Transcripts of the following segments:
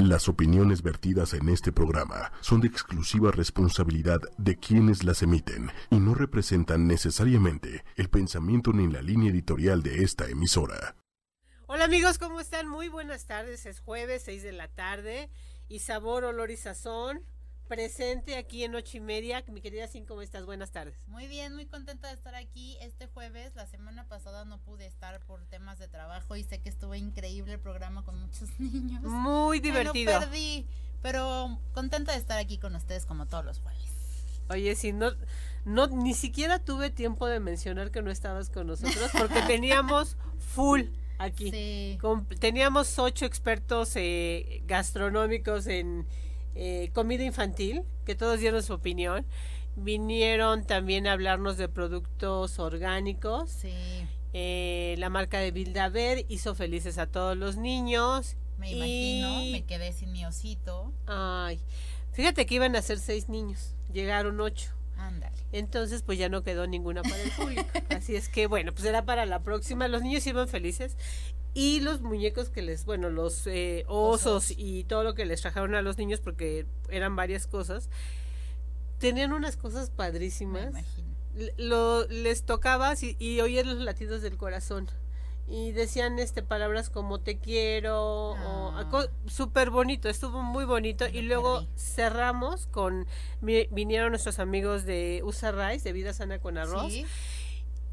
Las opiniones vertidas en este programa son de exclusiva responsabilidad de quienes las emiten y no representan necesariamente el pensamiento ni la línea editorial de esta emisora. Hola amigos, ¿cómo están? Muy buenas tardes, es jueves, 6 de la tarde y sabor, olor y sazón presente aquí en ocho y media. Mi querida Sin, ¿cómo estás? Buenas tardes. Muy bien, muy contenta de estar aquí este jueves. La semana pasada no pude estar por temas de trabajo y sé que estuvo increíble el programa con muchos niños. Muy divertido. Me perdí, pero contenta de estar aquí con ustedes como todos los jueves. Oye, si no, no, ni siquiera tuve tiempo de mencionar que no estabas con nosotros porque teníamos full aquí. Sí. teníamos ocho expertos eh, gastronómicos en eh, comida infantil, que todos dieron su opinión. Vinieron también a hablarnos de productos orgánicos. Sí. Eh, la marca de Bildaver hizo felices a todos los niños. Me imagino, me quedé sin mi osito. Ay, fíjate que iban a ser seis niños, llegaron ocho. Ándale. Entonces, pues ya no quedó ninguna para el público. Así es que, bueno, pues era para la próxima. Los niños iban felices y los muñecos que les, bueno, los eh, osos, y todo lo que les trajeron a los niños, porque eran varias cosas, tenían unas cosas padrísimas. Lo, les tocaba y, y oír los latidos del corazón. Y decían este palabras como te quiero, ah. súper bonito, estuvo muy bonito. y luego cerramos con, vinieron nuestros amigos de USA Rice, de Vida Sana con Arroz.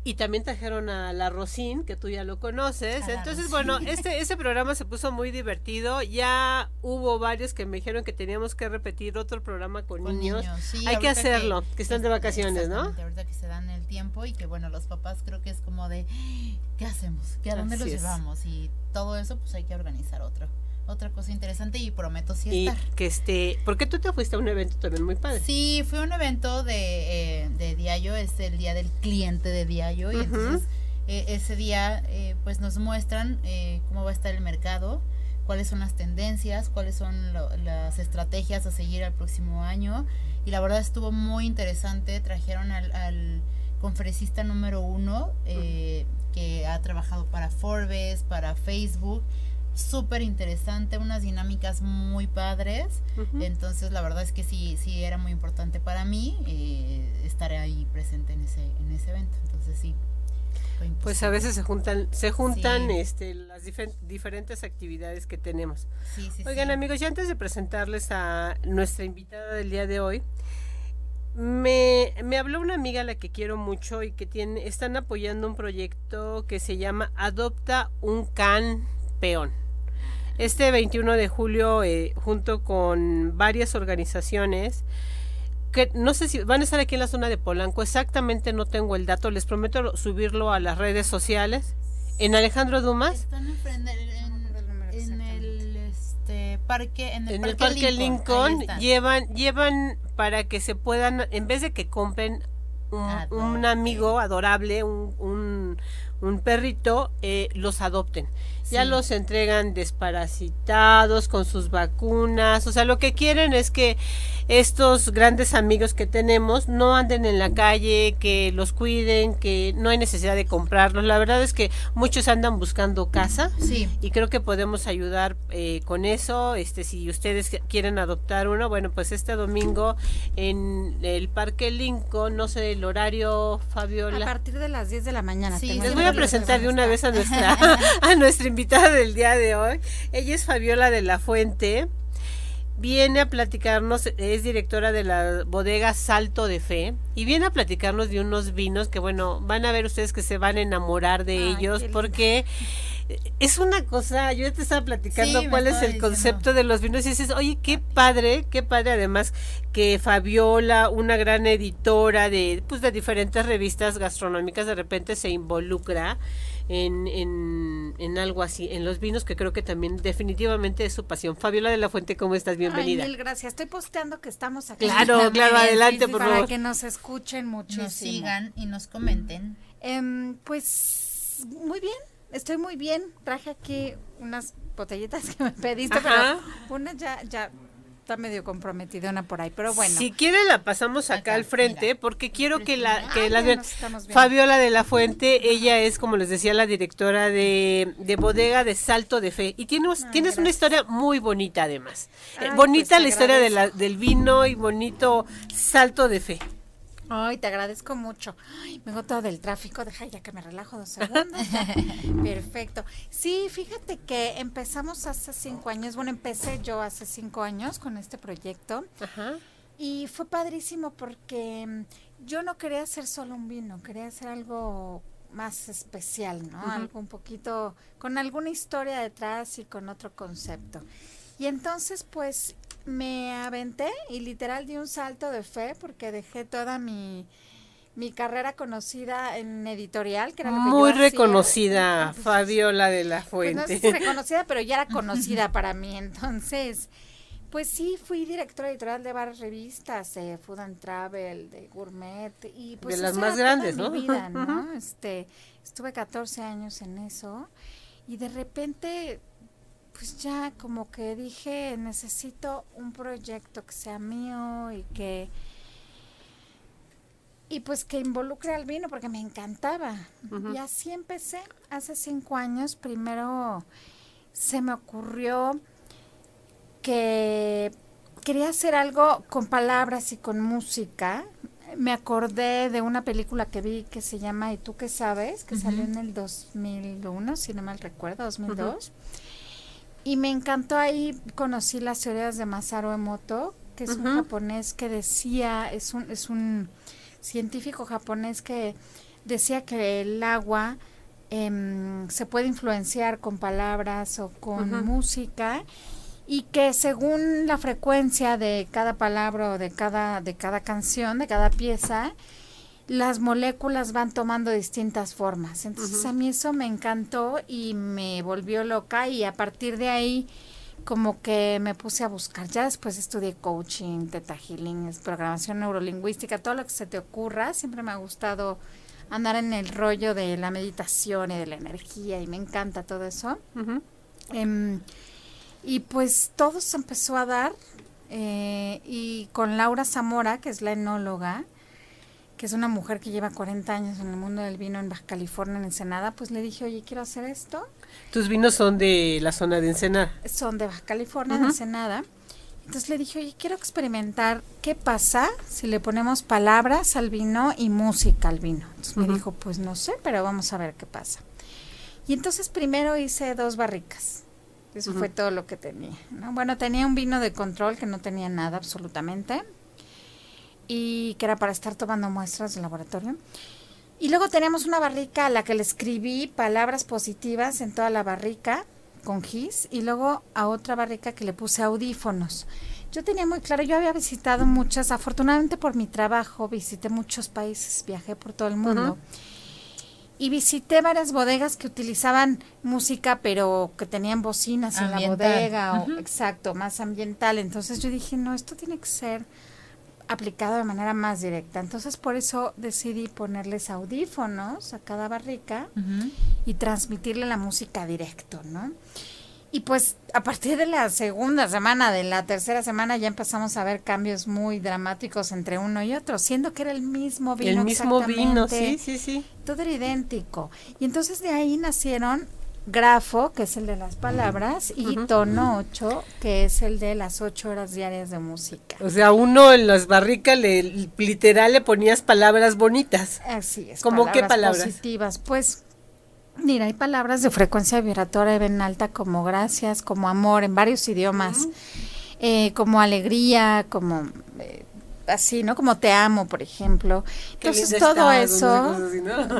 Y también trajeron a la Rosín, que tú ya lo conoces. Entonces, bueno, este ese programa se puso muy divertido. Ya hubo varios que me dijeron que teníamos que repetir otro programa con, niños. Hay que hacerlo, que, están de vacaciones, ¿no? Ahorita que se dan el tiempo y que, bueno, los papás creo que es como de, ¿qué hacemos? ¿Qué, ¿A dónde los llevamos? Y todo eso, pues hay que organizar otro otra cosa interesante y prometo sí y que este, ¿por qué tú te fuiste a un evento también muy padre? Sí, fue un evento de, eh, de Diallo, es el día del cliente de Diallo y entonces eh, ese día eh, pues nos muestran eh, cómo va a estar el mercado, cuáles son las tendencias, cuáles son las estrategias a seguir al próximo año. Y la verdad estuvo muy interesante, trajeron al, al conferencista número uno que ha trabajado para Forbes, para Facebook súper interesante, unas dinámicas muy padres. Entonces, la verdad es que sí, sí era muy importante para mí eh, estar ahí presente en ese, en ese evento. Entonces, sí. Pues a veces se juntan, se juntan este, las diferentes actividades que tenemos. Oigan amigos, ya antes de presentarles a nuestra invitada del día de hoy, me, me, habló una amiga a la que quiero mucho y que tiene, están apoyando un proyecto que se llama Adopta un can peón. Este 21 de julio, eh, junto con varias organizaciones, que no sé si van a estar aquí en la zona de Polanco, exactamente no tengo el dato, les prometo subirlo a las redes sociales. En Alejandro Dumas. Están en, el este, parque, en el, parque, Lincoln, llevan, llevan para que se puedan, en vez de que compren un, ah, un amigo adorable, un, un, un perrito, eh, los adopten ya los entregan desparasitados con sus vacunas, o sea, lo que quieren es que estos grandes amigos que tenemos no anden en la calle, que los cuiden, que no hay necesidad de comprarlos. La verdad es que muchos andan buscando casa sí. y creo que podemos ayudar eh, con eso. Este, si ustedes quieren adoptar uno, bueno, pues este domingo en el Parque Lincoln, no sé el horario, Fabiola. A partir de las 10 de la mañana. Sí, les voy a presentar de una vez a nuestra a nuestra invitada del día de hoy. Ella es Fabiola de la Fuente. Viene a platicarnos, es directora de la bodega Salto de Fe, y viene a platicarnos de unos vinos que, bueno, van a ver ustedes que se van a enamorar de ellos, porque es una cosa, yo te estaba platicando cuál es el concepto de los vinos, y dices, oye, qué padre, qué padre además que Fabiola, una gran editora de, pues, de diferentes revistas gastronómicas, de repente se involucra en, en, en, algo así, en los vinos, que creo que también definitivamente es su pasión. Fabiola de la Fuente, ¿cómo estás? Bienvenida. Ay, mil gracias. Estoy posteando que estamos aquí. Claro, claro, adelante, por para favor. que nos escuchen mucho. Nos sigan y nos comenten. Em, pues muy bien, estoy muy bien. Traje aquí unas botellitas que me pediste, pero una ya, ya está medio comprometidona por ahí, pero bueno. Si quiere la pasamos acá Acá, al frente mira. porque quiero que la que Ay, vean. viendo. Fabiola de la Fuente, ella es como les decía la directora de, de bodega de Salto de Fe y tienes tienes una historia muy bonita además. Ay, bonita pues, la historia de la, del vino y bonito Salto de Fe. Ay, te agradezco mucho. Ay, vengo todo del tráfico, deja ya que me relajo dos segundos. Perfecto. Sí, fíjate que empezamos hace cinco años, bueno, empecé yo hace cinco años con este proyecto Ajá. y fue padrísimo porque mm, yo no quería hacer solo un vino, quería hacer algo más especial, ¿no? Algo un poquito, con alguna historia detrás y con otro concepto. Y entonces, pues, me aventé y literal di un salto de fe porque dejé toda mi, mi carrera conocida en editorial, que era lo que yo Muy hacía. reconocida Fabiola de la Pues no Fuente. sé si reconocida, pero ya era conocida para mí. Entonces, pues sí, fui directora editorial de varias revistas, de Food and Travel, de Gourmet, y pues De las más grandes, mi ¿no? vida, ¿no? Este, estuve 14 años en eso, y de repente, pues ya como que dije, necesito un proyecto que sea mío y que y pues que involucre al vino porque me encantaba. Y así empecé hace cinco años. Primero se me ocurrió que quería hacer algo con palabras y con música. Me acordé de una película que vi que se llama ¿Y tú qué sabes? que salió en el 2001, si no mal recuerdo, 2002. Y me encantó ahí, conocí las teorías de Masaru Emoto, que es un japonés que decía, es un, es un científico japonés que decía que el agua em, se puede influenciar con palabras o con música y que según la frecuencia de cada palabra o de cada de cada canción, de cada pieza, las moléculas van tomando distintas formas. Entonces a mí eso me encantó y me volvió loca y a partir de ahí como que me puse a buscar. Ya después estudié coaching, teta healing, programación neurolingüística, todo lo que se te ocurra. Siempre me ha gustado andar en el rollo de la meditación y de la energía y me encanta todo eso. Em, y pues todo se empezó a dar eh, y con Laura Zamora, que es la enóloga, que es una mujer que lleva 40 años en el mundo del vino en Baja California, en Ensenada, pues le dije, oye, quiero hacer esto. Tus vinos son de la zona de Ensenada. Son de Baja California, de Ensenada. Entonces le dije, oye, quiero experimentar qué pasa si le ponemos palabras al vino y música al vino. Entonces me dijo, pues no sé, pero vamos a ver qué pasa. Y entonces primero hice dos barricas. Eso fue todo lo que tenía. ¿no? Bueno, tenía un vino de control que no tenía nada absolutamente y que era para estar tomando muestras de laboratorio. Y luego tenemos una barrica a la que le escribí palabras positivas en toda la barrica con gis y luego a otra barrica que le puse audífonos. Yo tenía muy claro, yo había visitado muchas, afortunadamente por mi trabajo, visité muchos países, viajé por todo el mundo. Y visité varias bodegas que utilizaban música, pero que tenían bocinas en la bodega, o, exacto, más ambiental. Entonces yo dije, no, esto tiene que ser aplicado de manera más directa. Entonces por eso decidí ponerles audífonos a cada barrica y transmitirle la música directo, ¿no? Y pues a partir de la segunda semana, de la tercera semana, ya empezamos a ver cambios muy dramáticos entre uno y otro, siendo que era el mismo vino. El mismo vino, sí, sí, sí. Todo era idéntico. Y entonces de ahí nacieron Grafo, que es el de las palabras, y Tono 8, que es el de las ocho horas diarias de música. O sea, uno en las barricas le literal le ponías palabras bonitas. Así es. ¿Cómo qué palabras? Positivas. Pues, mira, hay palabras de frecuencia vibratoria y ven alta como gracias, como amor, en varios idiomas, eh, como alegría, como así, ¿no? Como te amo, por ejemplo. Entonces, todo eso.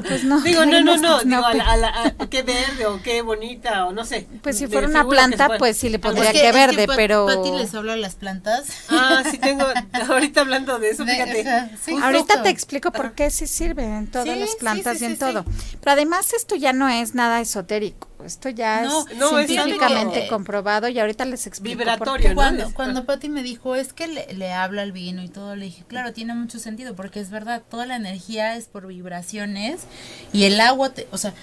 Pues no, Digo, no, no, no, estás, digo, no, a la- pe- a la- a- qué verde o qué bonita o no sé. Pues si De fuera una planta, pues sí le pondría. Es que verde, pero- Pati les habla a las plantas. Ah, sí tengo, ahorita hablando de eso, De- fíjate. sí. justo- Ahorita te explico por qué sí sirve en todas Sí, las sí, plantas sí, y en sí, todo. sí. Pero además esto ya no es nada esotérico. Esto ya No, es no, científicamente comprobado y ahorita les explico. por Vibratorio, qué. ¿no? Cuando, cuando Patti me dijo, es que le, le habla al vino y todo, le dije, claro, tiene mucho sentido, porque es verdad, toda la energía es por vibraciones y el agua, te- o sea,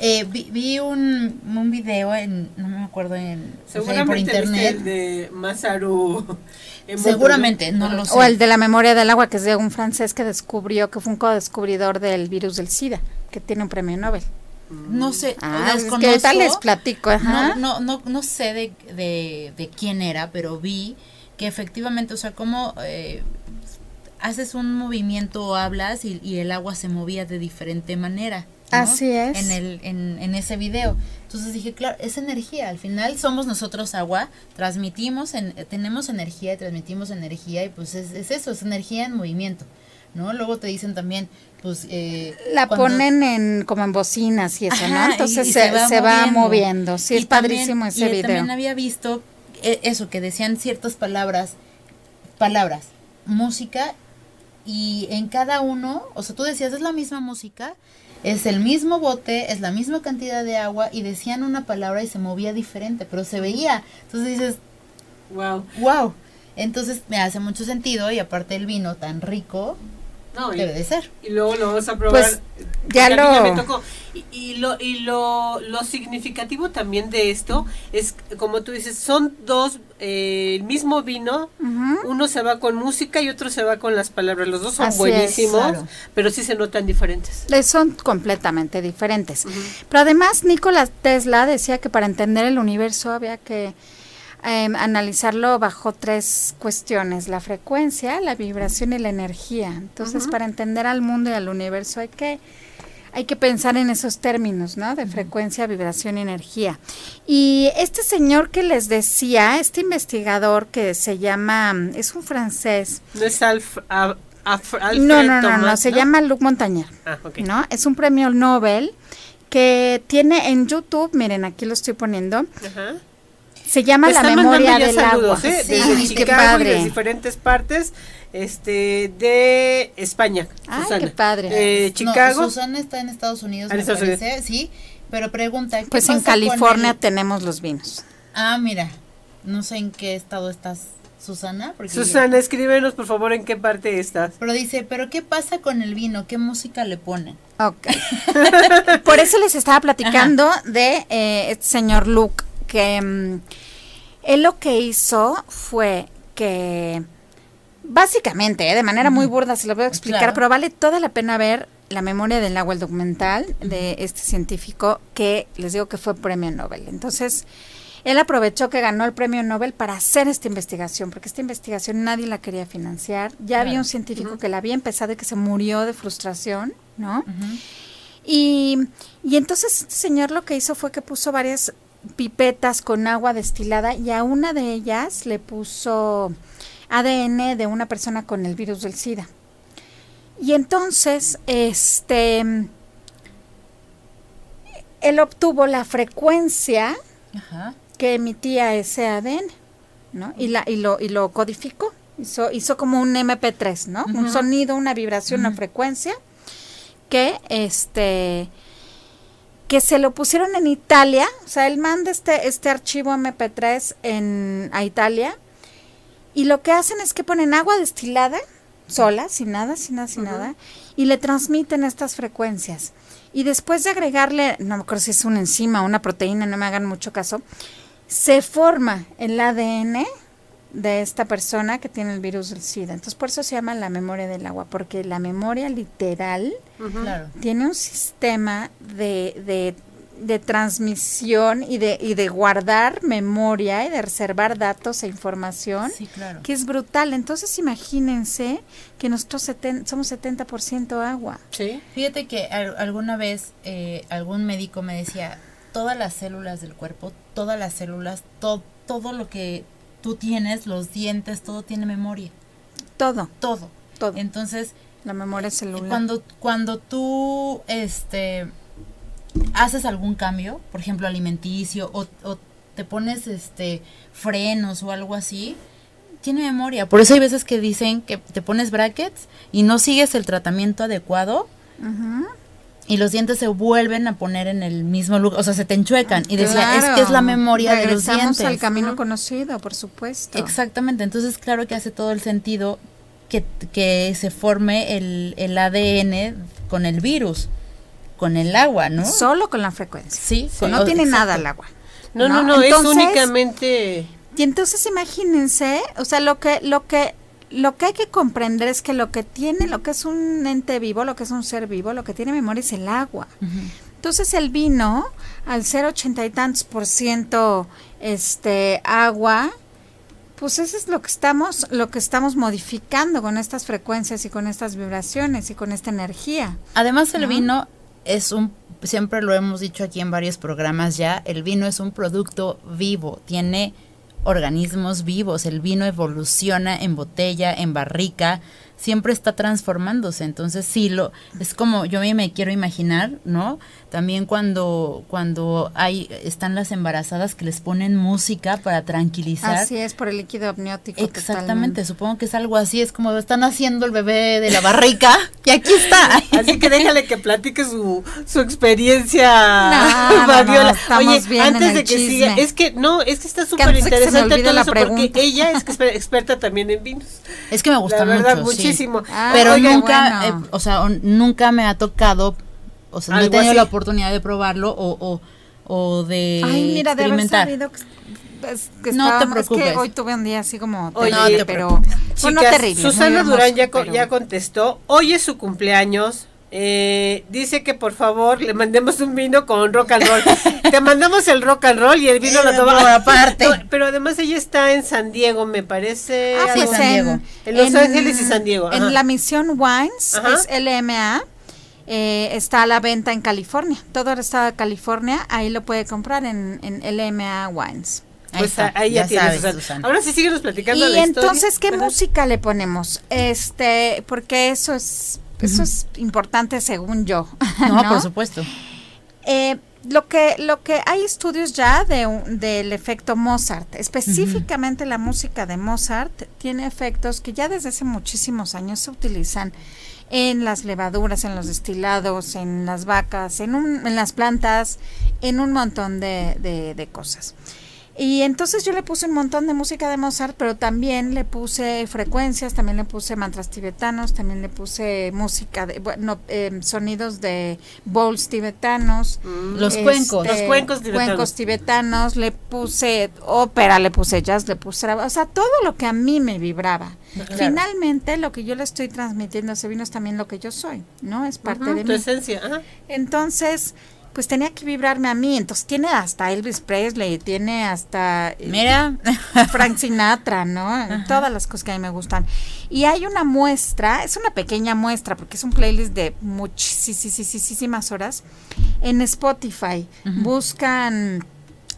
Eh, vi, vi un, un video en, no me acuerdo, en o sea, por Seguramente internet. el de Masaru. Seguramente, no lo sé. O el de la memoria del agua, que es de un francés que descubrió, que fue un co-descubridor del virus del SIDA, que tiene un premio Nobel. No sé, Ah, que ahorita les platico, ajá. No, no, no, no sé de, de, de quién era, pero vi que efectivamente, o sea, como eh, haces un movimiento o hablas y, y el agua se movía de diferente manera. ¿no? Así es. En, el, en, en ese video. Entonces dije, claro, es energía. Al final somos nosotros agua, transmitimos, en, tenemos energía y transmitimos energía y pues es, es eso, es energía en movimiento. ¿No? Luego te dicen también, pues... Eh, La cuando- ponen en como en bocinas y eso, Ajá, ¿no? Entonces y se, se va, moviendo. Sí, Y es también- padrísimo ese y video. También había visto eh, eso, que decían ciertas palabras, palabras, música, y en cada uno, o sea, tú decías, es la misma música, es el mismo bote, es la misma cantidad de agua, y decían una palabra y se movía diferente, pero se veía. Entonces dices, Wow. wow. Entonces me hace mucho sentido, y aparte el vino tan rico, No, y, debe de ser. y luego lo vamos a probar. Pues, ya a mí lo- me tocó. Y, y lo y lo, lo significativo también de esto es como tú dices son dos eh, el mismo vino uno se va con música y otro se va con las palabras los dos son Así es, buenísimos claro. pero sí se notan diferentes Eh, Son completamente diferentes. Pero además, Nikola Tesla decía que para entender el universo había que em, analizarlo bajo tres cuestiones, la frecuencia, la vibración y la energía. Entonces, para entender al mundo y al universo hay que hay que pensar en esos términos, ¿no? De frecuencia, vibración y energía. Y este señor que les decía, este investigador que se llama, es un francés. no es Alf, Alfred no, no, no, no, se llama Luc Montañer. ah, ok. ¿no? Es un premio Nobel que tiene en YouTube, miren, aquí lo estoy poniendo. Se llama La memoria del saludos, agua. ¿eh? Sí, Desde Ay, qué Chicago y de diferentes partes este de España Ay, Susana. qué padre. Eh, No, Chicago Susana está en Estados Unidos, Ah, en me Estados Unidos. parece, sí, pero pregunta, ¿qué Pues en pasa con California el- tenemos los vinos. Ah, mira, no sé en qué estado estás, Susana. Porque Susana, escríbenos por favor en qué parte estás. Pero dice, ¿pero qué pasa con el vino? ¿Qué música le ponen? Ok. Por eso les estaba platicando de eh, este señor Luke, que mm, él lo que hizo fue que, básicamente, eh, de manera muy burda, se lo voy a explicar, Claro. pero vale toda la pena ver La memoria del agua, el documental de este científico que les digo que fue premio Nobel. Entonces, él aprovechó que ganó el premio Nobel para hacer esta investigación, porque esta investigación nadie la quería financiar. Ya había un científico que la había empezado y que se murió de frustración, ¿no? Y, y entonces este señor lo que hizo fue que puso varias pipetas con agua destilada y a una de ellas le puso ADN de una persona con el virus del SIDA. Y entonces, este, él obtuvo la frecuencia Ajá. que emitía ese ADN, ¿no? Y, la, y, lo, y lo codificó. Hizo, hizo como un MP3, ¿no? Un sonido, una vibración, una frecuencia que este que se lo pusieron en Italia, o sea, él manda este este archivo MP3 en a Italia y lo que hacen es que ponen agua destilada sola, sin nada, sin nada, sin nada, y le transmiten estas frecuencias. Y después de agregarle, no me acuerdo si es una enzima o una proteína, no me hagan mucho caso, se forma el ADN de esta persona que tiene el virus del SIDA. Entonces, por eso se llama la memoria del agua, porque la memoria literal. Claro. tiene un sistema de, de, de transmisión y de, y de guardar memoria y de reservar datos e información Sí, claro. que es brutal. Entonces, imagínense que nosotros seten- somos 70% agua. Sí. Fíjate que al- alguna vez eh, algún médico me decía, todas las células del cuerpo, todas las células, to- todo lo que tú tienes, los dientes, todo tiene memoria, Todo, todo. todo. Entonces, la memoria celular. cuando, cuando tú este, haces algún cambio, por ejemplo alimenticio, o, o te pones este frenos o algo así, tiene memoria. Por eso hay veces que dicen que te pones brackets y no sigues el tratamiento adecuado. Y los dientes se vuelven a poner en el mismo lugar, o sea, se te enchuecan. Y decía, es Claro. que es la memoria de los Regresamos dientes. al camino conocido, por supuesto. Exactamente, entonces claro que hace todo el sentido que, que se forme el, el ADN con el virus. con el agua, ¿no? Solo con la frecuencia. Sí, sí no tiene nada el agua. No, no, no, es únicamente... Y entonces imagínense, o sea, lo que, lo que, lo que hay que comprender es que lo que tiene, lo que es un ente vivo, lo que es un ser vivo, lo que tiene memoria es el agua. Entonces el vino, al ser ochenta y tantos por ciento este agua, pues eso es lo que estamos, lo que estamos modificando con estas frecuencias y con estas vibraciones y con esta energía. Además el vino es un siempre lo hemos dicho aquí en varios programas ya, el vino es un producto vivo, tiene organismos vivos, el vino evoluciona en botella, en barrica, siempre está transformándose, entonces sí lo es como yo me quiero imaginar, ¿no? También cuando, cuando hay, están las embarazadas que les ponen música para tranquilizar. Así es, por el líquido amniótico. Exactamente, supongo que es algo así, es como están haciendo el bebé de la barrica y aquí está. Así que déjale que platique su, su experiencia, no, Oye, antes de que siga, es que no, es que está súper interesante todo eso porque ella es experta también en vinos. Es que me gusta mucho, muchísimo. Pero nunca, eh, o sea, nunca me ha tocado o sea, no he tenido la oportunidad de probarlo o, o, o de Ay, mira, experimentar. De haber que, no te preocupes. Es que hoy tuve un día así como Oye, pero no terrible, Susana Durán ya, ya contestó. Hoy es su cumpleaños. Eh, dice que por favor le mandemos un vino con rock and roll. Te mandamos el rock and roll y el vino lo toma aparte. pero además ella está en San Diego, me parece. Ah, sí, San Diego. En, Los Ángeles y San Diego. En la misión Wines, es LMA. Eh, está a la venta en California. Todo el estado de California, ahí lo puede comprar en, en LMA Wines. Pues ahí ya, tienes, Ahora sí síguenos platicando y entonces, ¿qué música le ponemos? Este, porque eso es, eso es importante según yo. No, por supuesto. Eh, lo que lo que hay estudios ya de del efecto Mozart específicamente la música de Mozart tiene efectos que ya desde hace muchísimos años se utilizan en las levaduras, en los destilados, en las vacas, en, un, en las plantas, en un montón de, de, de cosas. Y entonces yo le puse un montón de música de Mozart, pero también le puse frecuencias, también le puse mantras tibetanos, también le puse música, de, bueno, eh, sonidos de bowls tibetanos. Mm. Los cuencos. Los cuencos tibetanos. Cuencos tibetanos, le puse ópera, le puse jazz, le puse, o sea, todo lo que a mí me vibraba. Finalmente, lo que yo le estoy transmitiendo a ese vino es también lo que yo soy, ¿no? Es parte de tu esencia. Ajá. Entonces, pues tenía que vibrarme a mí. Entonces tiene hasta Elvis Presley, tiene hasta eh, Mira. Frank Sinatra, ¿no? Todas las cosas que a mí me gustan. Y hay una muestra, es una pequeña muestra porque es un playlist de muchísimas horas en Spotify. Buscan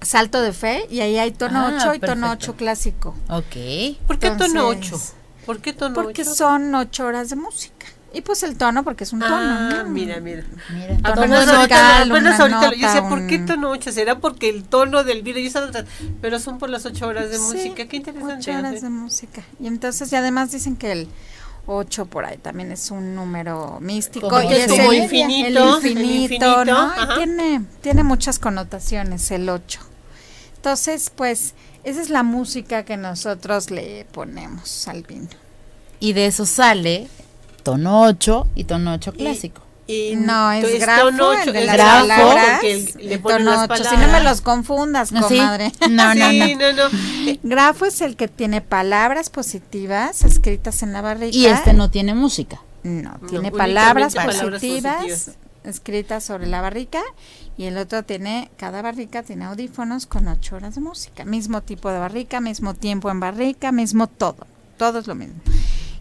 Salto de Fe y ahí hay tono 8 ah, y tono 8 clásico. Ok. ¿Por qué tono 8? ¿Por qué tono Porque son 8 horas de música. Y pues el tono, porque es un tono. Ah, mira, mira. mira apenas ahorita, apenas ahorita yo decía, ¿por qué tono 8? ¿Será porque el tono del video? Yo pero son por las 8 horas de música. Qué interesante. 8 horas de música. Y entonces, y además dicen que el 8 por ahí también es un número místico. y es el, infinito. El infinito, ¿no? tiene, tiene muchas connotaciones el 8. Entonces, pues, esa es la música que nosotros le ponemos al vino. Y de eso sale tono 8 y tono 8 clásico. Y, no, es grafo, tono 8, de las grafo, palabras, le tono 8, si no me los confundas, comadre. No, no, no. no, no. Grafo es el que tiene palabras positivas escritas en la barrica. Y este no tiene música. No, tiene palabras, positivas, escritas sobre la barrica y el otro tiene, cada barrica tiene audífonos con ocho horas de música. Mismo tipo de barrica, mismo tiempo en barrica, mismo todo. Todo es lo mismo.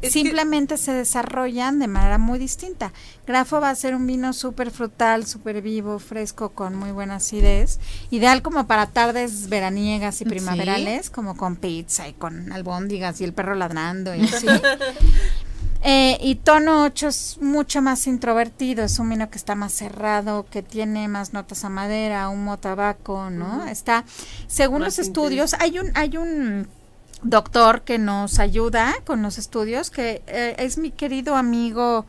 Simplemente se desarrollan de manera muy distinta. Grafo va a ser un vino súper frutal, súper vivo, fresco, con muy buena acidez. Ideal como para tardes veraniegas y primaverales, como con pizza y con albóndigas y el perro ladrando y así. Eh, y tono 8 es mucho más introvertido, es un vino que está más cerrado, que tiene más notas a madera, humo, tabaco, ¿no? Está, según los estudios, hay un, hay un doctor que nos ayuda con los estudios, que eh, es mi querido amigo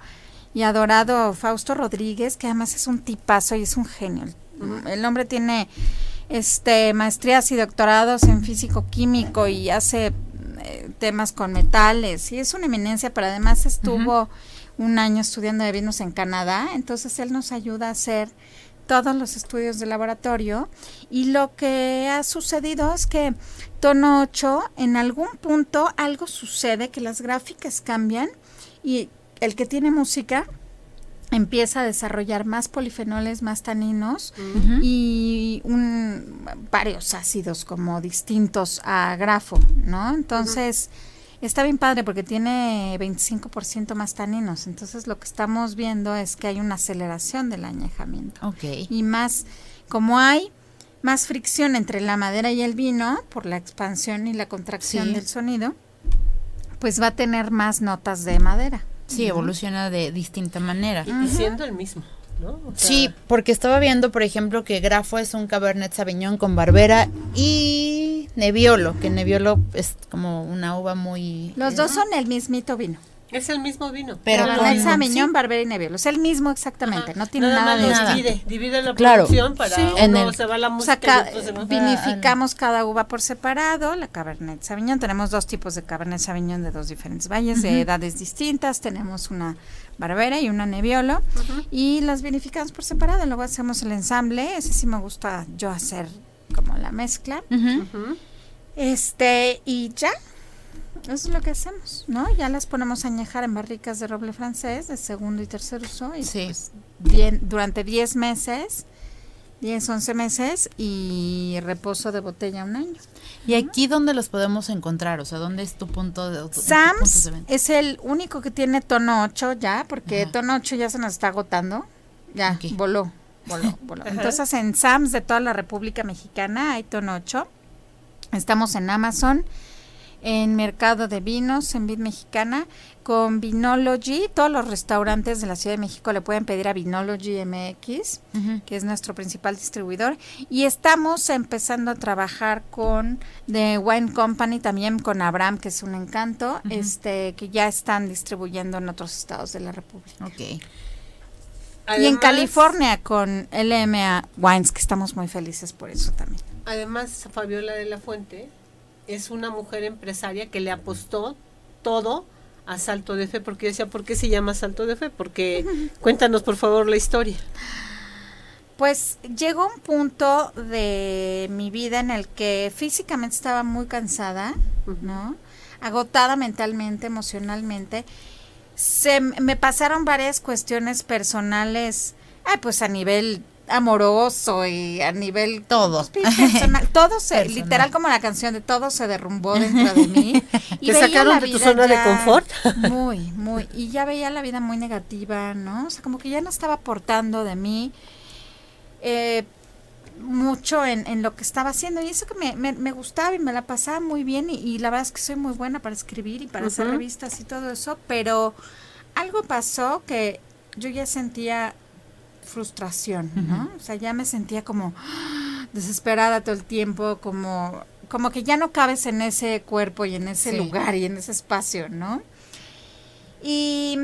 y adorado Fausto Rodríguez, que además es un tipazo y es un genio. El hombre tiene este maestrías y doctorados en físico químico y hace eh, temas con metales y es una eminencia, pero además estuvo un año estudiando de vinos en Canadá, entonces él nos ayuda a hacer todos los estudios de laboratorio. Y lo que ha sucedido es que tono 8 en algún punto algo sucede que las gráficas cambian y el que tiene música empieza a desarrollar más polifenoles, más taninos y un, varios ácidos como distintos a grafo, ¿no? Entonces, está bien padre porque tiene 25% más taninos. Entonces, lo que estamos viendo es que hay una aceleración del añejamiento. Ok. Y más, como hay más fricción entre la madera y el vino por la expansión y la contracción Sí. del sonido, pues va a tener más notas de madera. Sí, evoluciona de distinta manera. Y, y siendo el mismo, ¿no? O sea, Sí, porque estaba viendo, por ejemplo, que Grafo es un Cabernet Sauvignon con Barbera y Nebbiolo, que Nebbiolo es como una uva muy... Los dos son el mismito vino. Es el mismo vino. Pero Cabernet con- Sauvignon, Barbera y Nebbiolo. Es el mismo exactamente. Ajá. No tiene nada, más de nada. divide, divide la Claro. producción para Sí. uno En el- se va la O música sea, ca- y otro se va- vinificamos cada uva por separado, la Cabernet Sauvignon. Tenemos dos tipos de Cabernet Sauvignon de dos diferentes valles, de edades distintas. Tenemos una Barbera y una Nebbiolo. Y las vinificamos por separado. Luego hacemos el ensamble. Ese sí me gusta yo hacer como la mezcla. Este, y ya. Eso es lo que hacemos, ¿no? Ya las ponemos a añejar en barricas de roble francés de segundo y tercer uso. Y Sí. pues, bien, durante 10 meses, 10, 11 meses y reposo de botella un año. ¿Y aquí dónde los podemos encontrar? O sea, ¿dónde es tu punto de, tu- Sams de es el único que tiene tono 8 ya, porque Ajá. tono 8 ya se nos está agotando. Ya, voló, voló, voló. Entonces en Sams de toda la República Mexicana hay tono 8. Estamos en Amazon, en Mercado de Vinos, en Vid Mexicana, con Vinology. Todos los restaurantes de la Ciudad de México le pueden pedir a Vinology MX que es nuestro principal distribuidor. Y estamos empezando a trabajar con The Wine Company, también con Abraham, que es un encanto, este que ya están distribuyendo en otros estados de la República. Ok. y en California con LMA Wines, que estamos muy felices por eso también. Además, Fabiola de la Fuente es una mujer empresaria que le apostó todo a Salto de Fe, porque yo decía, ¿por qué se llama Salto de Fe? Porque cuéntanos por favor la historia. Pues llegó un punto de mi vida en el que físicamente estaba muy cansada, ¿no? Agotada mentalmente, emocionalmente. Se me pasaron varias cuestiones personales, ah, pues a nivel amoroso y a nivel Todo. pues, personal, todo se, Personal. literal como la canción de todo se derrumbó dentro de mí. Y ¿Te veía sacaron la de tu zona de confort? Muy, muy. Y ya veía la vida muy negativa, ¿no? O sea, como que ya no estaba aportando de mí eh, mucho en, en lo que estaba haciendo. Y eso que me, me, me gustaba y me la pasaba muy bien. Y, y la verdad es que soy muy buena para escribir y para hacer revistas y todo eso. Pero algo pasó que yo ya sentía frustración, ¿no? O sea, ya me sentía como desesperada todo el tiempo, como, como que ya no cabes en ese cuerpo y en ese Sí. lugar y en ese espacio, ¿no? Y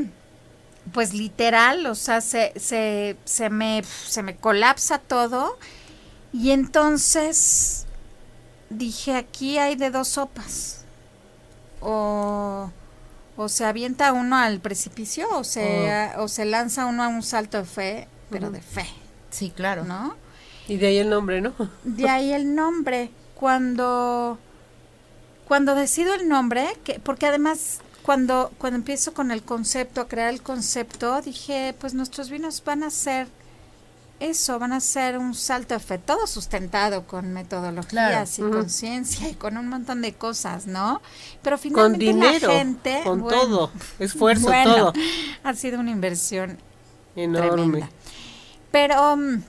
pues literal, o sea, se, se, se, me, se me colapsa todo y entonces dije, aquí hay de dos sopas. O, o se avienta uno al precipicio o se, o se lanza uno a un salto de fe, pero de fe, Sí, claro. ¿no? Y de ahí el nombre, ¿no? De ahí el nombre. Cuando, cuando decido el nombre, que, porque además cuando, cuando empiezo con el concepto, a crear el concepto, dije, pues nuestros vinos van a ser eso, van a ser un salto de fe, todo sustentado con metodologías Claro. y Ujú. conciencia y con un montón de cosas, ¿no? Pero Con finalmente dinero, la gente... con bueno, todo, esfuerzo, bueno, todo. Ha sido una inversión Enorme. tremenda. Pero, mm,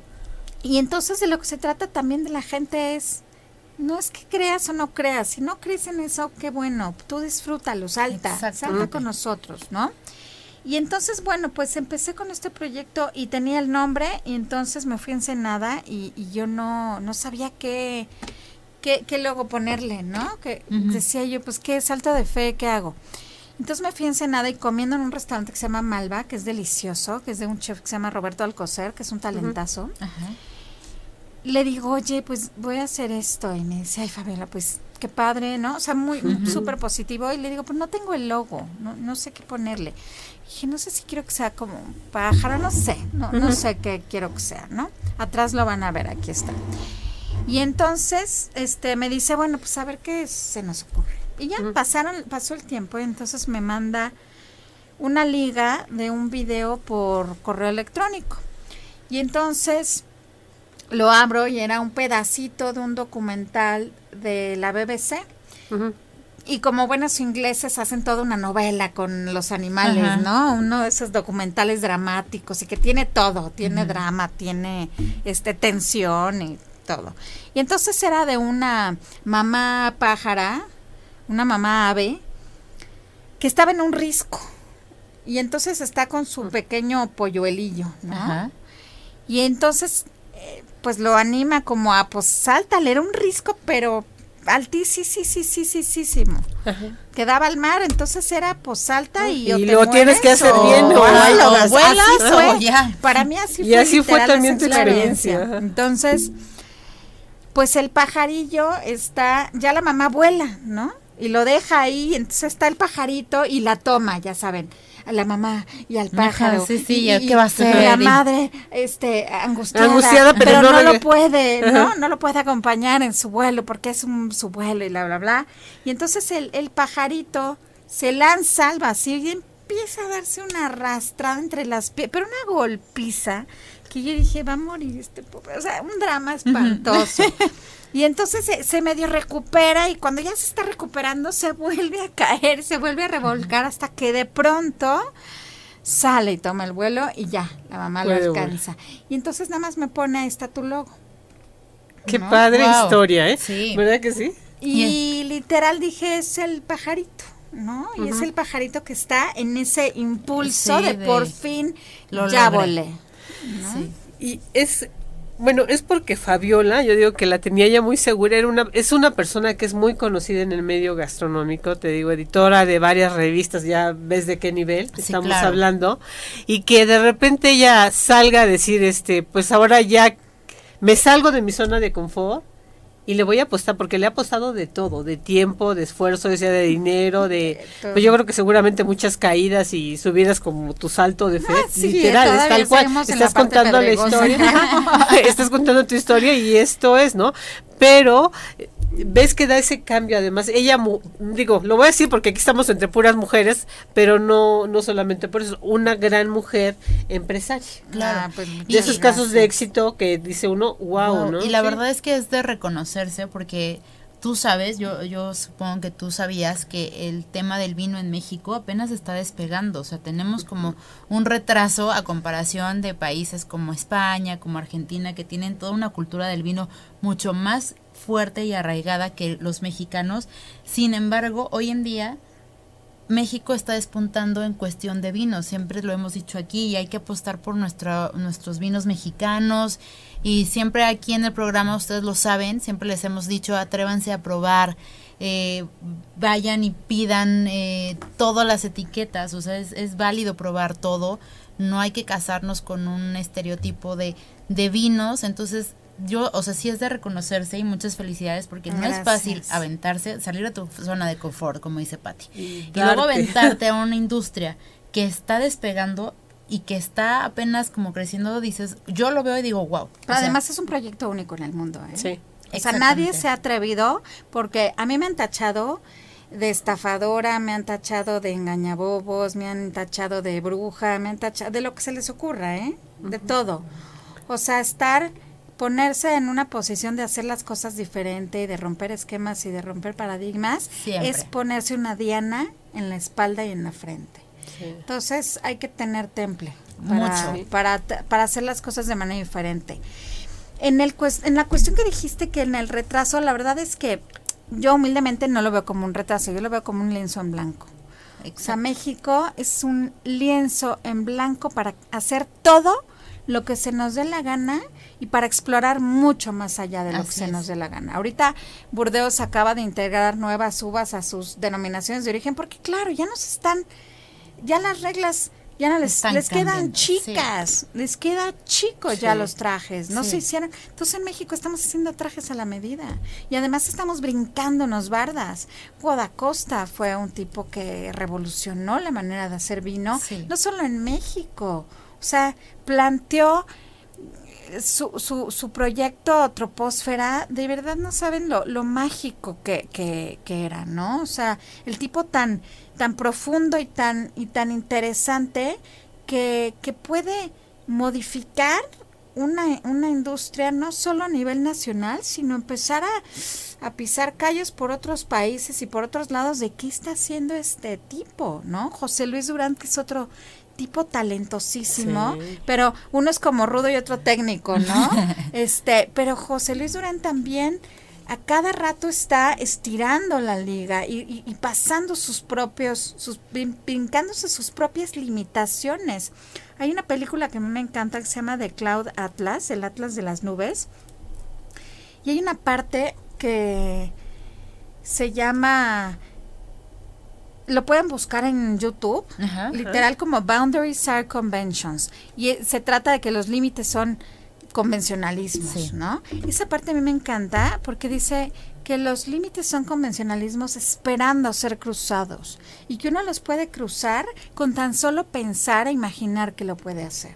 y entonces de lo que se trata también de la gente es, no es que creas o no creas, si no crees en eso, qué bueno, tú disfrútalo, salta, salta con nosotros, ¿no? Y entonces, bueno, pues empecé con este proyecto y tenía el nombre y entonces me fui a Ensenada y, y yo no, no sabía qué, qué, qué luego ponerle, ¿no? Que decía yo, pues qué salto de fe, ¿qué hago? Entonces me fui a Ensenada y comiendo en un restaurante que se llama Malva, que es delicioso, que es de un chef que se llama Roberto Alcocer, que es un talentazo. Ajá. Le digo, oye, pues voy a hacer esto. Y me dice, ay, Fabiola, pues qué padre, ¿no? O sea, muy súper positivo. Y le digo, pues no tengo el logo, no, no sé qué ponerle. Y dije, no sé si quiero que sea como un pájaro, no sé, no, no sé qué quiero que sea, ¿no? Atrás lo van a ver, aquí está. Y entonces, este, me dice, bueno, pues a ver qué se nos ocurre. Y ya pasaron, pasó el tiempo, y entonces me manda una liga de un video por correo electrónico. Y entonces lo abro y era un pedacito de un documental de la BBC. Y como buenos ingleses hacen toda una novela con los animales, ¿no? Uno de esos documentales dramáticos y que tiene todo, tiene drama, tiene este tensión y todo. Y entonces era de una mamá pájara, una mamá ave, que estaba en un risco. Y entonces está con su pequeño polluelillo, ¿no? Y entonces, eh, pues lo anima como a, pues sáltale, era un risco, pero altísimo. Quedaba al mar, entonces era pues salta y, y lo tienes que hacer bien, o, o, ya. Para mí así y así fue también tu experiencia. Entonces, pues el pajarillo está, ya la mamá vuela, ¿no? Y lo deja ahí, entonces está el pajarito y la toma, ya saben a la mamá y al pájaro. sí, sí, y, ¿qué va a hacer? la madre, este, angustiada, pero, no, lo puede, ¿no? No lo puede acompañar en su vuelo porque es un, su vuelo y bla, bla, bla. Y entonces el, el pajarito se lanza al vacío y empieza a darse una arrastrada entre las piernas, pero una golpiza que yo dije, va a morir este pobre, o sea, un drama espantoso. Y entonces se, medio recupera y cuando ya se está recuperando se vuelve a caer, se vuelve a revolcar hasta que de pronto sale y toma el vuelo y ya, la mamá lo alcanza. Y entonces nada más me pone, ahí está tu logo. Qué padre historia, ¿eh? Sí. ¿Verdad que sí? Y literal dije, es el pajarito. ¿no? Y es el pajarito que está en ese impulso de, por fin lo ya volé. Sí. Y es bueno, es porque Fabiola, yo digo que la tenía ya muy segura, era una, es una persona que es muy conocida en el medio gastronómico, te digo, editora de varias revistas, ya ves de qué nivel estamos hablando, y que de repente ella salga a decir, este, pues ahora ya me salgo de mi zona de confort, y le voy a apostar porque le ha apostado de todo, de tiempo, de esfuerzo, de, de dinero, de pues yo creo que seguramente muchas caídas y subidas como tu salto de fe, ah, literal, tal cual. Estás contando la historia, estás contando tu historia y esto es, ¿no? Pero ves que da ese cambio además ella digo lo voy a decir porque aquí estamos entre puras mujeres pero no no solamente por eso una gran mujer empresaria. Claro ah, pues, de esos casos de éxito que dice uno wow, no y la verdad es que es de reconocerse porque tú sabes, yo, yo supongo que tú sabías que el tema del vino en México apenas está despegando, o sea, tenemos como un retraso a comparación de países como España, como Argentina, que tienen toda una cultura del vino mucho más fuerte y arraigada que los mexicanos. Sin embargo, hoy en día México está despuntando en cuestión de vinos, siempre lo hemos dicho aquí y hay que apostar por nuestro, nuestros vinos mexicanos. Y siempre aquí en el programa, ustedes lo saben, siempre les hemos dicho atrévanse a probar, eh, vayan y pidan eh, todas las etiquetas, o sea, es, válido probar todo, no hay que casarnos con un estereotipo de vinos, entonces yo, o sea, sí es de reconocerse y muchas felicidades porque no es fácil aventarse, salir de tu zona de confort, como dice Patti. Y, luego aventarte a una industria que está despegando y que está apenas como creciendo, dices, yo lo veo y digo, wow. Pero además es un proyecto único en el mundo, ¿eh? Sí. O sea, nadie se ha atrevido porque a mí me han tachado de estafadora, me han tachado de engañabobos, me han tachado de bruja, me han tachado de lo que se les ocurra, ¿eh? De todo. O sea, estar ponerse en una posición de hacer las cosas diferente y de romper esquemas y de romper paradigmas es ponerse una diana en la espalda y en la frente. Entonces hay que tener temple para, para, para, hacer las cosas de manera diferente. En, el, en la cuestión que dijiste que en el retraso, la verdad es que yo humildemente no lo veo como un retraso, yo lo veo como un lienzo en blanco. O sea, México es un lienzo en blanco para hacer todo lo que se nos dé la gana y para explorar mucho más allá de lo que se nos dé la gana. Ahorita Burdeos acaba de integrar nuevas uvas a sus denominaciones de origen porque claro, ya nos están, ya las reglas ya no les, Están les quedan cambiando, sí. chicas, les queda chicos ya los trajes, no Sí. se hicieron. Entonces en México estamos haciendo trajes a la medida y además estamos brincándonos bardas. Guadacosta fue un tipo que revolucionó la manera de hacer vino, no solo en México, o sea, planteó su, su, su proyecto Troposfera, de verdad no saben lo, lo mágico que, que, era, ¿no? O sea, el tipo tan, tan profundo y tan, y tan interesante que, que puede modificar una, una industria no solo a nivel nacional, sino empezar a, a pisar calles por otros países y por otros lados de qué está haciendo este tipo, ¿no? José Luis Durán, que es otro tipo talentosísimo, Sí. pero uno es como rudo y otro técnico, ¿no? este, pero José Luis Durán también a cada rato está estirando la liga y, y- y pasando sus propios, sus, brin- brincándose sus propias limitaciones. Hay una película que a mí me encanta que se llama The Cloud Atlas, el Atlas de las nubes, y hay una parte que se llama, lo pueden buscar en YouTube, Ajá. literal como Boundaries are Conventions. Y eh, se trata de que los límites son convencionalismos, Sí. ¿no? Esa parte a mí me encanta porque dice que los límites son convencionalismos esperando ser cruzados y que uno los puede cruzar con tan solo pensar e imaginar que lo puede hacer.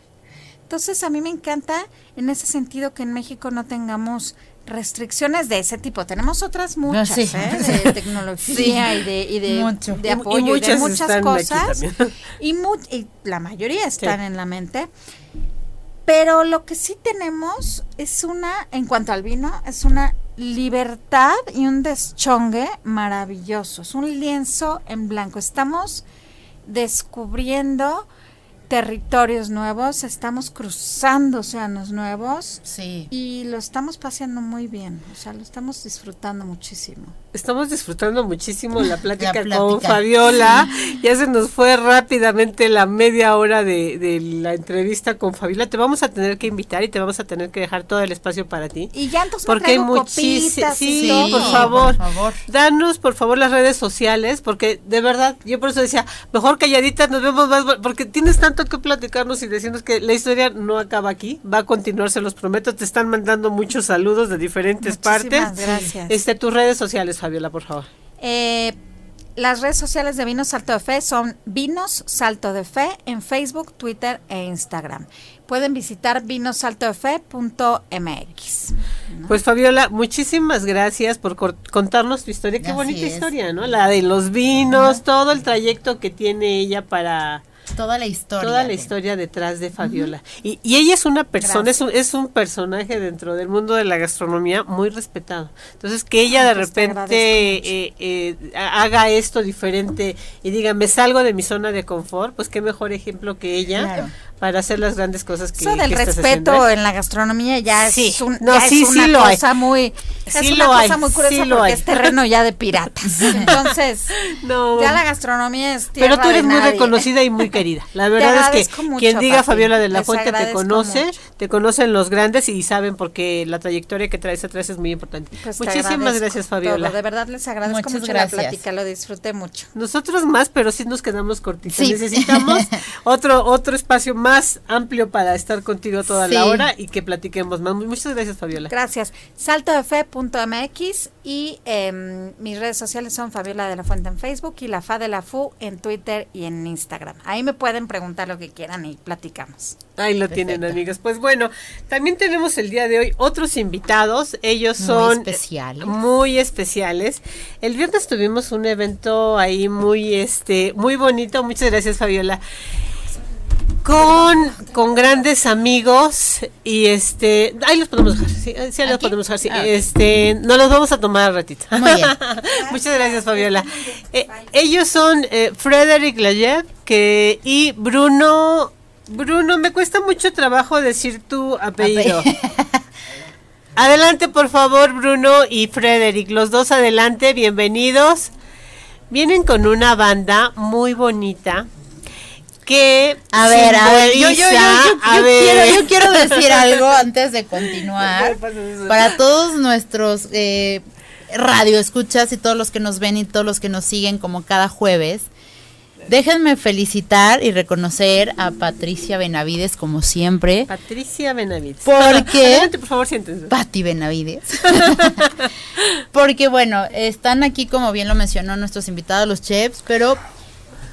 Entonces a mí me encanta en ese sentido que en México no tengamos restricciones de ese tipo. Tenemos otras muchas, sí. ¿eh? de tecnología y de, y de, Mucho. de Y- y apoyo y, de muchas muchas están aquí cosas. Y, mu- y la mayoría están en la mente. Pero lo que sí tenemos es una, en cuanto al vino, es una libertad y un deschongue maravilloso. Es un lienzo en blanco. Estamos descubriendo territorios nuevos, estamos cruzando océanos nuevos Sí. y lo estamos paseando muy bien. O sea, lo estamos disfrutando muchísimo. Estamos disfrutando muchísimo la plática, La con. Fabiola. Ya se nos fue rápidamente la media hora de, de la entrevista con Fabiola. Te vamos a tener que invitar y te vamos a tener que dejar todo el espacio para ti. Y ya entonces Porque hay sí, todo. por favor. Por favor. Danos, por favor, las redes sociales, porque de verdad, yo por eso decía, mejor calladitas, nos vemos más, porque tienes tanto que platicarnos y decirnos que la historia no acaba aquí, va a continuar, se los prometo, te están mandando muchos saludos de diferentes Muchísimas partes. gracias. Este, tus redes sociales, Fabiola, por favor. Eh, las redes sociales de Vinos Salto de Fe son Vinos Salto de Fe en Facebook, Twitter e Instagram. Pueden visitar vinosaltodefe.mx. Pues Fabiola, muchísimas gracias por contarnos tu historia. Qué Así bonita es. historia, ¿no? La de los vinos, todo el trayecto que tiene ella para Toda la historia. toda la historia detrás de Fabiola. y, y ella es una persona, es un, es un personaje dentro del mundo de la gastronomía muy respetado. Entonces, que ella de pues te repente eh, eh, ha- haga esto diferente y diga, me salgo de mi zona de confort, pues qué mejor ejemplo que ella Claro. Para hacer las grandes cosas que Eso del que estás respeto haciendo, ¿eh? en la gastronomía ya Sí. es, un, No, ya sí, es sí una lo hay. cosa muy es una cosa hay, muy curiosa porque hay. es terreno ya de piratas. Entonces, No. ya la gastronomía es tierra Pero tú eres de muy nadie. reconocida y muy querida. La verdad es que mucho, quien diga papi. Fabiola de la Fuente te conoce, mucho. te conocen los grandes y saben porque la trayectoria que traes atrás es muy importante. Pues Muchísimas gracias, todo, Fabiola. De verdad les agradezco Muchas mucho gracias. la plática, lo disfruté mucho. Nosotros más, pero sí nos quedamos cortitos. Sí. Necesitamos otro otro espacio más amplio para estar contigo toda la hora y que platiquemos más. Muchas gracias, Fabiola. Gracias. Saltodefe.mx y em, mis redes sociales son Fabiola de la Fuente en Facebook y la Fa de la Fu en Twitter y en Instagram. Ahí me pueden preguntar lo que quieran y platicamos. Ahí lo tienen, amigas. Pues bueno, también tenemos el día de hoy otros invitados. Ellos Muy son especiales. Muy especiales. El viernes tuvimos un evento ahí muy este muy bonito. Muchas gracias, Fabiola. Con, con grandes amigos y este ahí los podemos dejar sí, sí ahí los podemos dejar sí. Ah, este no los vamos a tomar al ratito Muy bien. muchas gracias Fabiola Eh, ellos son eh, Frederick Layev que y Bruno Bruno me cuesta mucho trabajo decir tu apellido Adelante, por favor, Bruno y Frederick. Los dos adelante, bienvenidos. Vienen con una banda muy bonita que A ver, a ver, yo, yo, yo, yo, simboliza- a yo ver. quiero, yo quiero decir algo antes de continuar. Para todos nuestros eh, radio escuchas y todos los que nos ven y todos los que nos siguen como cada jueves, Déjenme felicitar y reconocer a Patricia Benavides como siempre. Patricia Benavides. Porque Adelante, por favor, siéntense. Pati Benavides. Porque bueno, están aquí como bien lo mencionó nuestros invitados los chefs, pero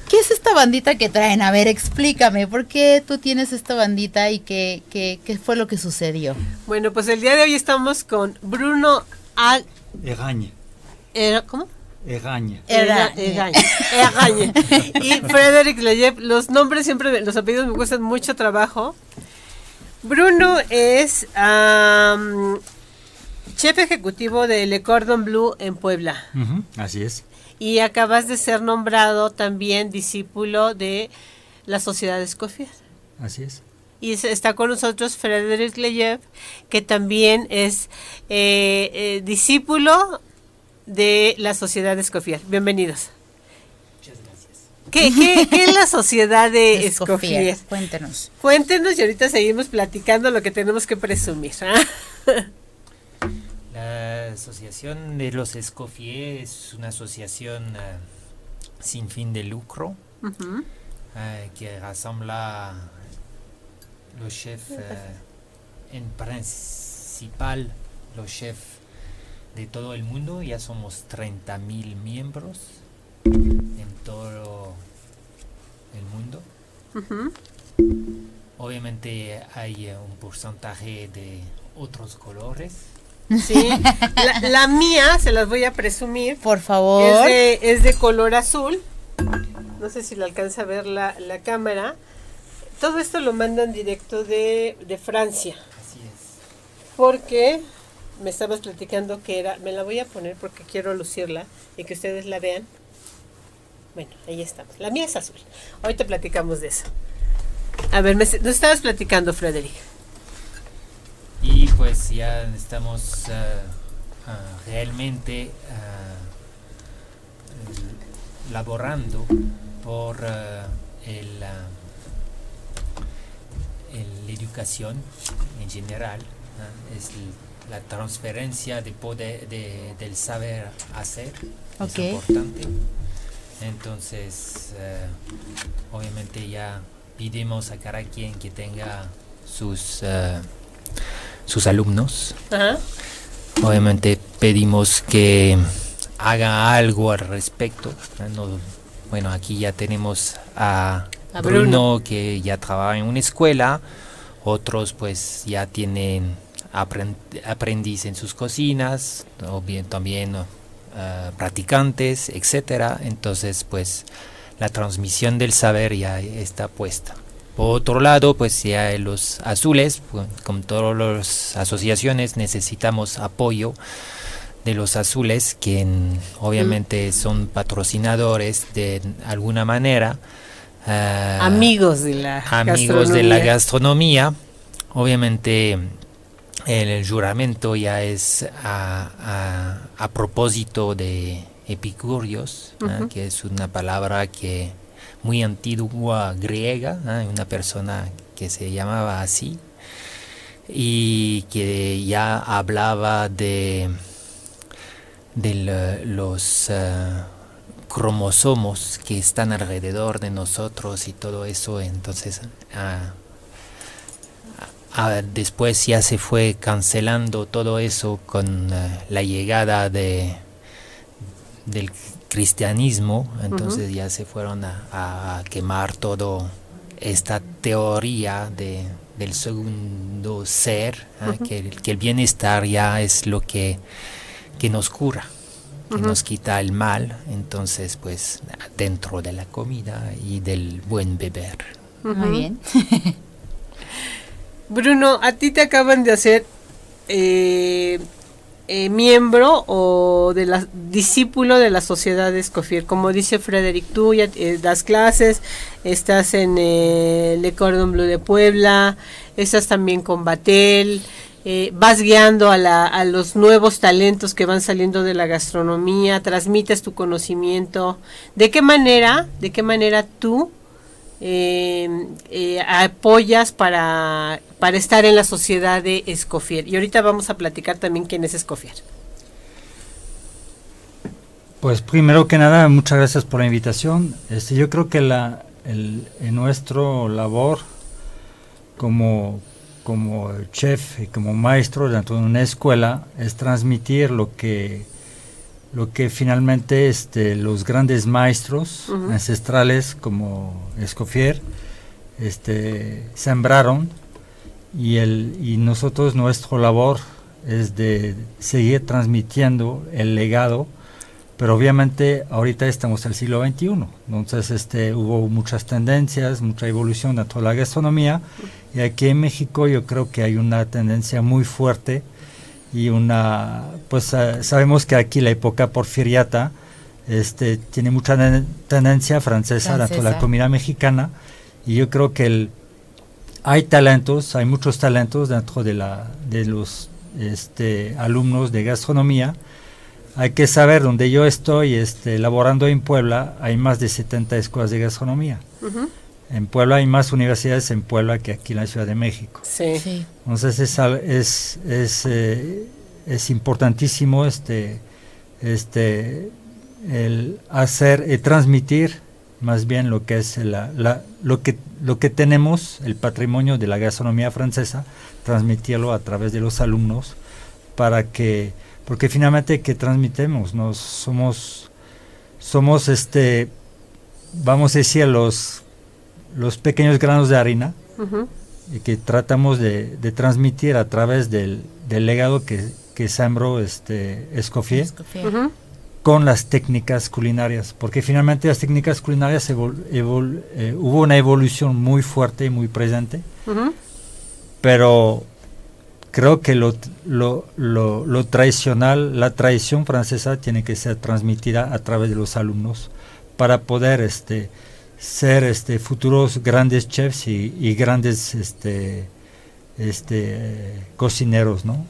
¿qué es esta bandita que traen? A ver, explícame, ¿por qué tú tienes esta bandita y qué, qué, qué fue lo que sucedió? Bueno, pues el día de hoy estamos con Bruno Al... Egaña. era- ¿Cómo? Egaña. Era- Egaña. Egaña. Y Frederick Leyev. Los nombres siempre, me- los apellidos me cuestan mucho trabajo. Bruno es am, chef ejecutivo de Le Cordon Bleu en Puebla. Así es. Y acabas de ser nombrado también discípulo de la Sociedad de Escofier. Así es. Y es- está con nosotros Frederick Leyev, que también es eh, eh, discípulo de la Sociedad de Escofier. Bienvenidos. ¿Qué, qué, qué es la Sociedad de Escofier, Escofier? Cuéntenos. Cuéntenos y ahorita seguimos platicando lo que tenemos que presumir. ¿ah? La Asociación de los Escoffier es una asociación eh, sin fin de lucro Ujú. eh, que rassembla los chefs, eh, en principal los chefs de todo el mundo. Ya somos 30.000 miembros en todo el mundo. Obviamente hay un porcentaje de otros colores. Sí. La, la mía, se las voy a presumir, Por es favor. de, es de color azul. No sé si le alcanza a ver la, la cámara. Todo esto lo mandan directo de, de Francia. Así es. Porque me estabas platicando que era, me la voy a poner porque quiero lucirla y que ustedes la vean. Bueno, ahí estamos. La mía es azul. Ahorita platicamos de eso. A ver, me, nos estabas platicando, Frederick. Pues ya estamos ah, ah, realmente ah, laborando por el, la educación en general. es la transferencia de poder de- del saber hacer Ok. es importante. Entonces, obviamente ya pedimos a cada quien que tenga sus sus alumnos. Ajá. Obviamente pedimos que haga algo al respecto. No- bueno, aquí ya tenemos a, A Bruno, Bruno. que ya trabaja en una escuela, otros pues ya tienen apren- aprendiz en sus cocinas, o bien también eh, practicantes, etcétera. Entonces pues la transmisión del saber ya está puesta. Por otro lado, pues ya los azules, pues, como todas las asociaciones, necesitamos apoyo de los azules, que en- obviamente son patrocinadores de alguna manera. ah, Amigos de la amigos de la gastronomía. gastronomía. Obviamente el juramento ya es a, a- a propósito de epicúreos, ¿ah? Que es una palabra que muy antigua griega, una persona que se llamaba así y que ya hablaba de, de los ah, cromosomos que están alrededor de nosotros y todo eso. Entonces, ah, ah, después ya se fue cancelando todo eso con ah, la llegada de del cristianismo. Entonces ya se fueron a, a quemar todo esta teoría de, del segundo ser, ah, que, el- que el bienestar ya es lo que, que nos cura que nos quita el mal, entonces pues dentro de la comida y del buen beber. Muy bien. Bruno, a ti te acaban de hacer eh, eh, miembro o de la discípulo de la sociedad de Escofier. Como dice Frederick, tú ya eh, das clases, estás en eh, Le Cordon Bleu de Puebla, estás también con Batel, eh, vas guiando a, la- a los nuevos talentos que van saliendo de la gastronomía, transmites tu conocimiento. ¿De qué manera, de qué manera tú eh, eh, apoyas para, para estar en la sociedad de Escofier. Y ahorita vamos a platicar también quién es Escofier. Pues primero que nada, muchas gracias por la invitación. Este, yo creo que la, el, en nuestro labor como, como chef y como maestro dentro de una escuela es transmitir lo que, lo que finalmente este, los grandes maestros Ujú. ancestrales como Escoffier este, sembraron y, el, y nosotros nuestra labor es de seguir transmitiendo el legado pero obviamente ahorita estamos en el siglo XXI, entonces este, hubo muchas tendencias, mucha evolución dentro de la gastronomía y aquí en México yo creo que hay una tendencia muy fuerte y una, pues eh, sabemos que aquí la época porfiriata este, tiene mucha ten- tendencia francesa, dentro de la Francesa. comida mexicana y yo creo que el, hay talentos, hay muchos talentos dentro de, la, de los este, alumnos de gastronomía. Hay que saber, donde yo estoy este, laborando en Puebla, hay más de 70 escuelas de gastronomía. Ujú. En Puebla hay más universidades en Puebla que aquí en la Ciudad de México. Sí. Sí. Entonces es, es, es, eh, es importantísimo este, este, el hacer y transmitir más bien lo que es la, la- lo, que, lo que tenemos, el patrimonio de la gastronomía francesa, transmitirlo a través de los alumnos para que, porque finalmente que transmitemos, nos somos, somos este, vamos a decir los, los pequeños granos de harina y que tratamos de, de transmitir a través del, del legado que, que sembró este Escoffier con las técnicas culinarias, porque finalmente las técnicas culinarias evol- evol- eh, hubo una evolución muy fuerte y muy presente, pero creo que lo, lo, lo, lo tradicional, la tradición francesa tiene que ser transmitida a través de los alumnos para poder este, ser este, futuros grandes chefs y, grandes este, este, cocineros, ¿no?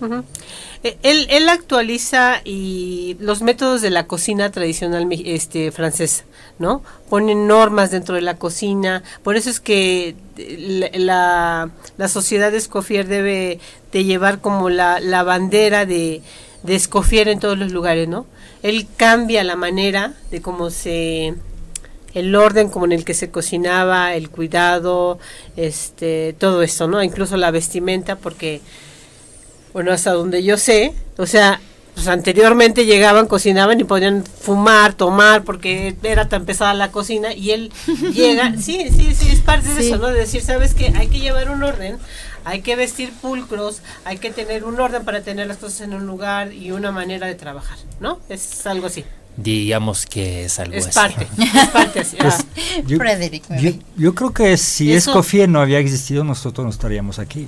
Eh, Él, él actualiza y los métodos de la cocina tradicional este, francesa, ¿no? Ponen normas dentro de la cocina, por eso es que eh, la, la, sociedad de Escoffier debe de llevar como la, la bandera de, de Escoffier en todos los lugares, ¿no? Él cambia la manera de cómo se el orden como en el que se cocinaba, el cuidado, este, todo esto, ¿no? Incluso la vestimenta, porque bueno, hasta donde yo sé, o sea, pues anteriormente llegaban, cocinaban y podían fumar, tomar, porque era tan pesada la cocina, y él llega, sí, sí, sí, es parte de eso, ¿no? De decir, ¿sabes qué? Hay que llevar un orden, hay que vestir pulcros, hay que tener un orden para tener las cosas en un lugar y una manera de trabajar, ¿no? Es algo así, Digamos que es algo es así. parte, es parte así. Pues, ah. yo, Frederick, yo, Mary. yo creo que si Eso- Escoffier no había existido, nosotros no estaríamos aquí.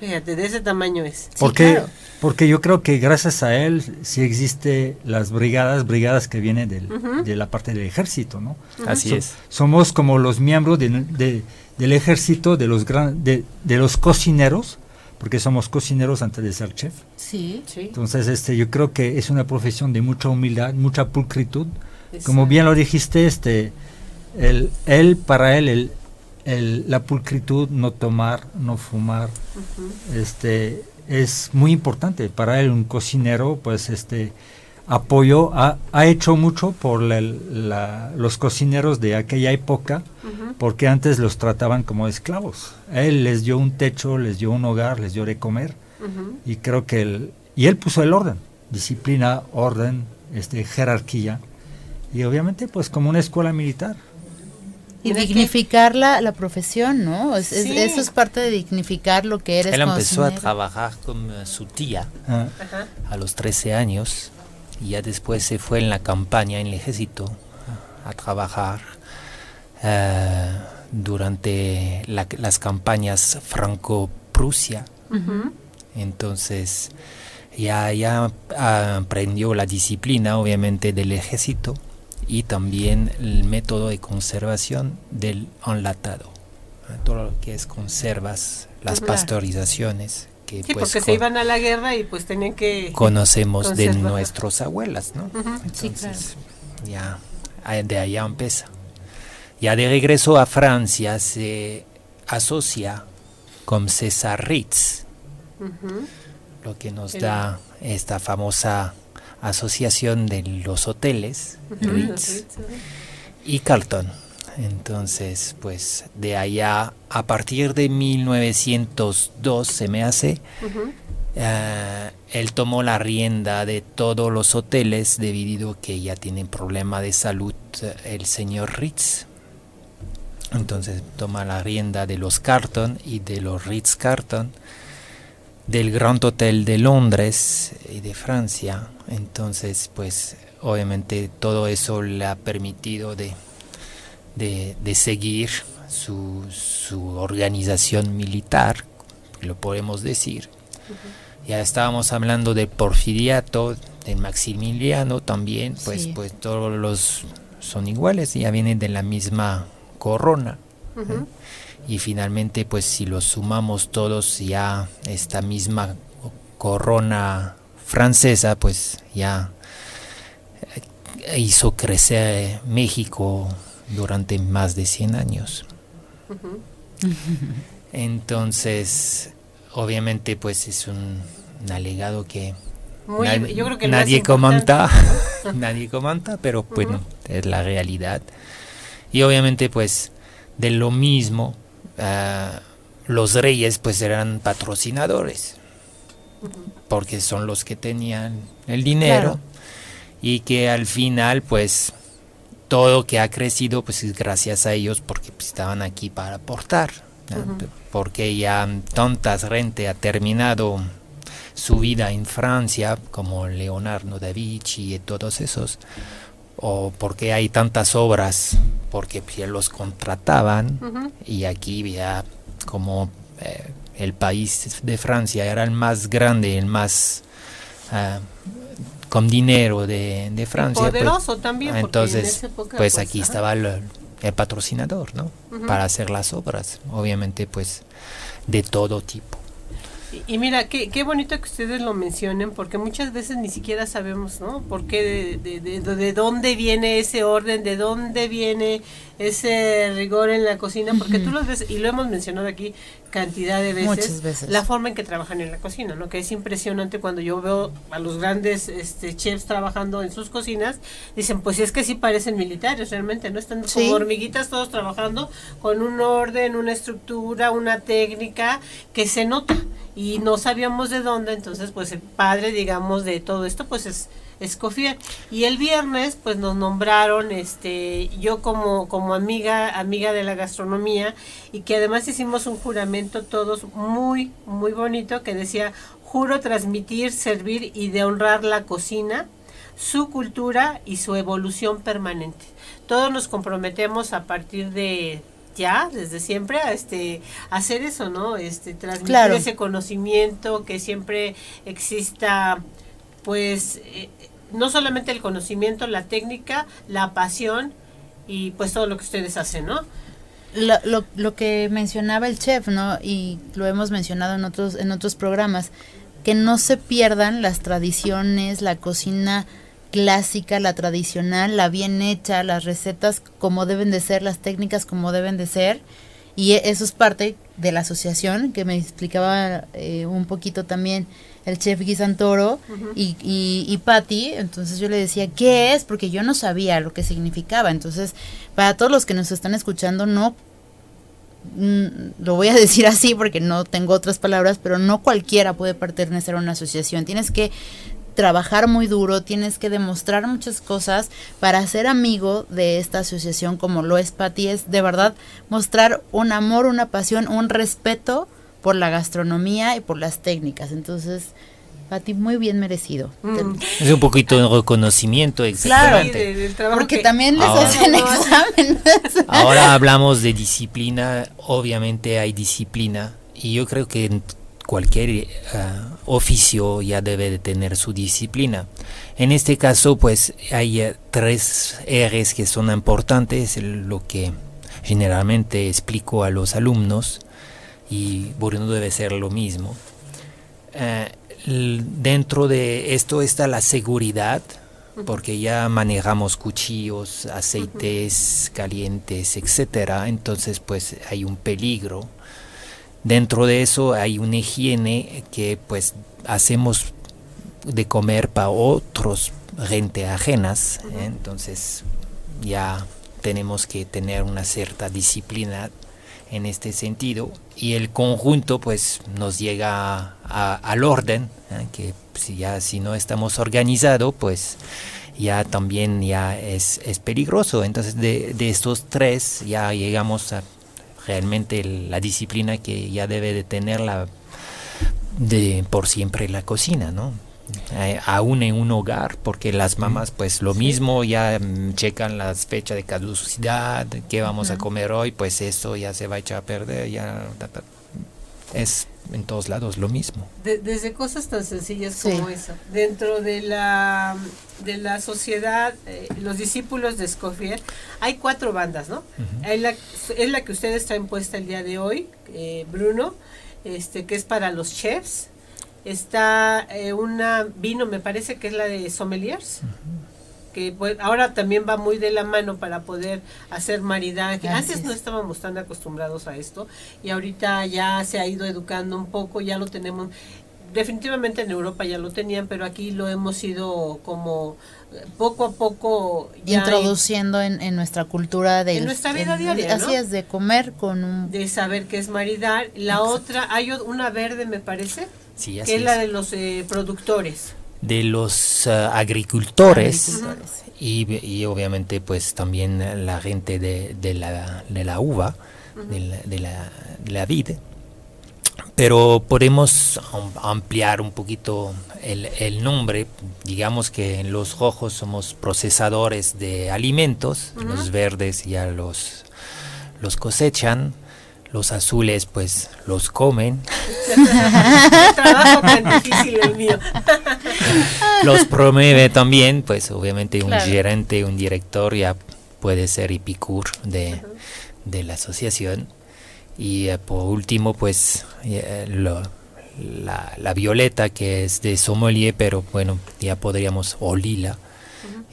Fíjate, de ese tamaño es. Sí, porque, claro. porque yo creo que gracias a él sí existe las brigadas, brigadas que vienen del- de la parte del ejército, ¿no? Así So- es. Somos como los miembros de- de- del ejército, de los, gran, de, de los cocineros, porque somos cocineros antes de ser chef. Sí. Sí. Entonces, este, yo creo que es una profesión de mucha humildad, mucha pulcritud. es- Como bien lo dijiste, este, el, él, para él, el, el- la pulcritud, no tomar, no fumar, Ujú. este, es muy importante. Para él, un cocinero, pues, este, apoyó, ha, ha hecho mucho por la- la- los cocineros de aquella época, Ujú. porque antes los trataban como esclavos. Él les dio un techo, les dio un hogar, les dio de comer, Ujú. y creo que él, y él puso el orden, disciplina, orden, este, jerarquía, y obviamente, pues, como una escuela militar. Y dignificar la, la profesión, ¿no? Es- es- Sí. eso es parte de dignificar lo que eres Él empezó a cocinero. trabajar con eh, su tía Ah, Ajá. a los 13 años y ya después se fue en la campaña, en el ejército, a trabajar eh, durante la- las campañas Franco-Prusia. Entonces ya, ya ah, aprendió la disciplina, obviamente, del ejército y también el método de conservación del enlatado. Todo lo que es conservas, las pasteurizaciones, que Sí, pues porque se iban a la guerra y pues tenían que... conocemos de nuestras abuelas, ¿no? Ujú. Sí, claro. Entonces, ya ah, de allá empieza. Ya de regreso a Francia se asocia con César Ritz, lo que nos El- da esta famosa asociación de los hoteles, Ritz y Carlton. Entonces, pues de allá, a partir de 1902, se me hace, eh, él tomó la rienda de todos los hoteles debido a que ya tienen problema de salud eh, el señor Ritz. Entonces toma la rienda de los Carlton y de los Ritz Carlton, del Grand Hotel de Londres y de Francia. Entonces, pues obviamente todo eso le ha permitido de, de, seguir su, su, organización militar, lo podemos decir. Ya estábamos hablando de Porfiriato, de Maximiliano también, pues, pues todos los son iguales, ya vienen de la misma corona. Y finalmente, pues si los sumamos todos, ya esta misma corona francesa, pues ya eh, hizo crecer México durante más de 100 años. Entonces, obviamente, pues es un, alegado que, nadie, comenta, nadie comenta, pero bueno, es la realidad. Y obviamente, pues, de lo mismo, ah, los reyes, pues, eran patrocinadores, porque son los que tenían el dinero y que al final, pues, todo que ha crecido, pues, es gracias a ellos, porque pues, estaban aquí para aportar, porque ya tantas gente ha terminado su vida en Francia, como Leonardo da Vinci y todos esos, o porque hay tantas obras, porque pues, los contrataban y aquí ya como eh, el país de Francia era el más grande, el más ah, con dinero de, Francia. Pues, poderoso también. Entonces, pues, pues, aquí estaba el, patrocinador, ¿no? Para hacer las obras, obviamente pues de todo tipo. Y, mira, qué, qué bonito que ustedes lo mencionen, porque muchas veces ni siquiera sabemos, ¿no? ¿Por qué, de, de, de, dónde viene ese orden, de dónde viene ese rigor en la cocina? Porque tú lo ves, y lo hemos mencionado aquí cantidad de veces, la forma en que trabajan en la cocina, ¿no? Que es impresionante cuando yo veo a los grandes este, chefs trabajando en sus cocinas, dicen, pues es que sí parecen militares realmente, ¿no? Están como hormiguitas todos trabajando con un orden, una estructura, una técnica que se nota y no sabíamos de dónde, entonces pues el padre, digamos, de todo esto, pues es Escofier. Y el viernes, pues nos nombraron, este, yo como, como amiga, amiga de la gastronomía, y que además hicimos un juramento todos muy, muy bonito que decía, juro transmitir, servir y de honrar la cocina, su cultura y su evolución permanente. Todos nos comprometemos a partir de ya desde siempre a este hacer eso no este transmitir ese conocimiento que siempre exista pues eh, no solamente el conocimiento, la técnica, la pasión y pues todo lo que ustedes hacen, ¿no? Lo, lo, que mencionaba el chef, ¿no? Y lo hemos mencionado en otros, en otros programas, que no se pierdan las tradiciones, la cocina clásica, la tradicional, la bien hecha, las recetas como deben de ser, las técnicas como deben de ser. Y eso es parte de la asociación que me explicaba eh, un poquito también el chef Guisantoro y, y, y Patty, entonces yo le decía, ¿qué es? Porque yo no sabía lo que significaba. Entonces, para todos los que nos están escuchando, no mm, lo voy a decir así porque no tengo otras palabras, pero no cualquiera puede pertenecer a una asociación. Tienes que trabajar muy duro, tienes que demostrar muchas cosas para ser amigo de esta asociación como lo es Patty, es de verdad mostrar un amor, una pasión, un respeto por la gastronomía y por las técnicas. Entonces, Pati, muy bien merecido. Mm. Es un poquito de reconocimiento, exactamente. Claro, porque también les hacen exámenes. Ahora hablamos de disciplina, obviamente hay disciplina, y yo creo que en cualquier eh, oficio ya debe de tener su disciplina. En este caso, pues hay eh, tres R's que son importantes, lo que generalmente explico a los alumnos y Bruno debe ser lo mismo. Eh, dentro de esto está la seguridad, porque ya manejamos cuchillos, aceites calientes, etcétera, entonces pues hay un peligro. Dentro de eso hay una higiene que pues hacemos de comer para otros gente ajenas, ¿eh? entonces ya tenemos que tener una cierta disciplina en este sentido y el conjunto pues nos llega al orden ¿eh? que si ya si no estamos organizados pues ya también ya es, es peligroso entonces de, de, estos tres ya llegamos a realmente la disciplina que ya debe de tener la de por siempre la cocina no eh, aún en un hogar, porque las mamás pues lo mismo, ya mm, checan las fechas de caducidad, qué vamos a comer hoy, pues eso ya se va a echar a perder, ya es en todos lados lo mismo. desde cosas tan sencillas como eso. Dentro de la de la sociedad, eh, los discípulos de Escofier, hay cuatro bandas, ¿no? la, es la que ustedes traen puesta el día de hoy, eh, Bruno, este que es para los chefs está eh, una vino, me parece que es la de sommeliers, que pues, ahora también va muy de la mano para poder hacer maridaje. Antes no estábamos tan acostumbrados a esto y ahorita ya se ha ido educando un poco, ya lo tenemos. Definitivamente en Europa ya lo tenían, pero aquí lo hemos ido como eh, poco a poco introduciendo en, nuestra cultura de nuestra vida diaria así es de comer con un de saber qué es maridar la otra hay una verde me parece que es la de los eh, productores. De los eh, agricultores, Y, obviamente pues también la gente de, de, la, de la, uva, de, la, de, la, la vid. Pero podemos ampliar un poquito el, el, nombre. Digamos que en los rojos somos procesadores de alimentos, los verdes ya los, los cosechan, los azules pues los comen. Trabajo tan difícil el mío. los promueve también, pues obviamente un gerente, un director ya puede ser epicur de, de la asociación. Y eh, por último pues eh, la, la, violeta que es de sommelier, pero bueno, ya podríamos, o lila,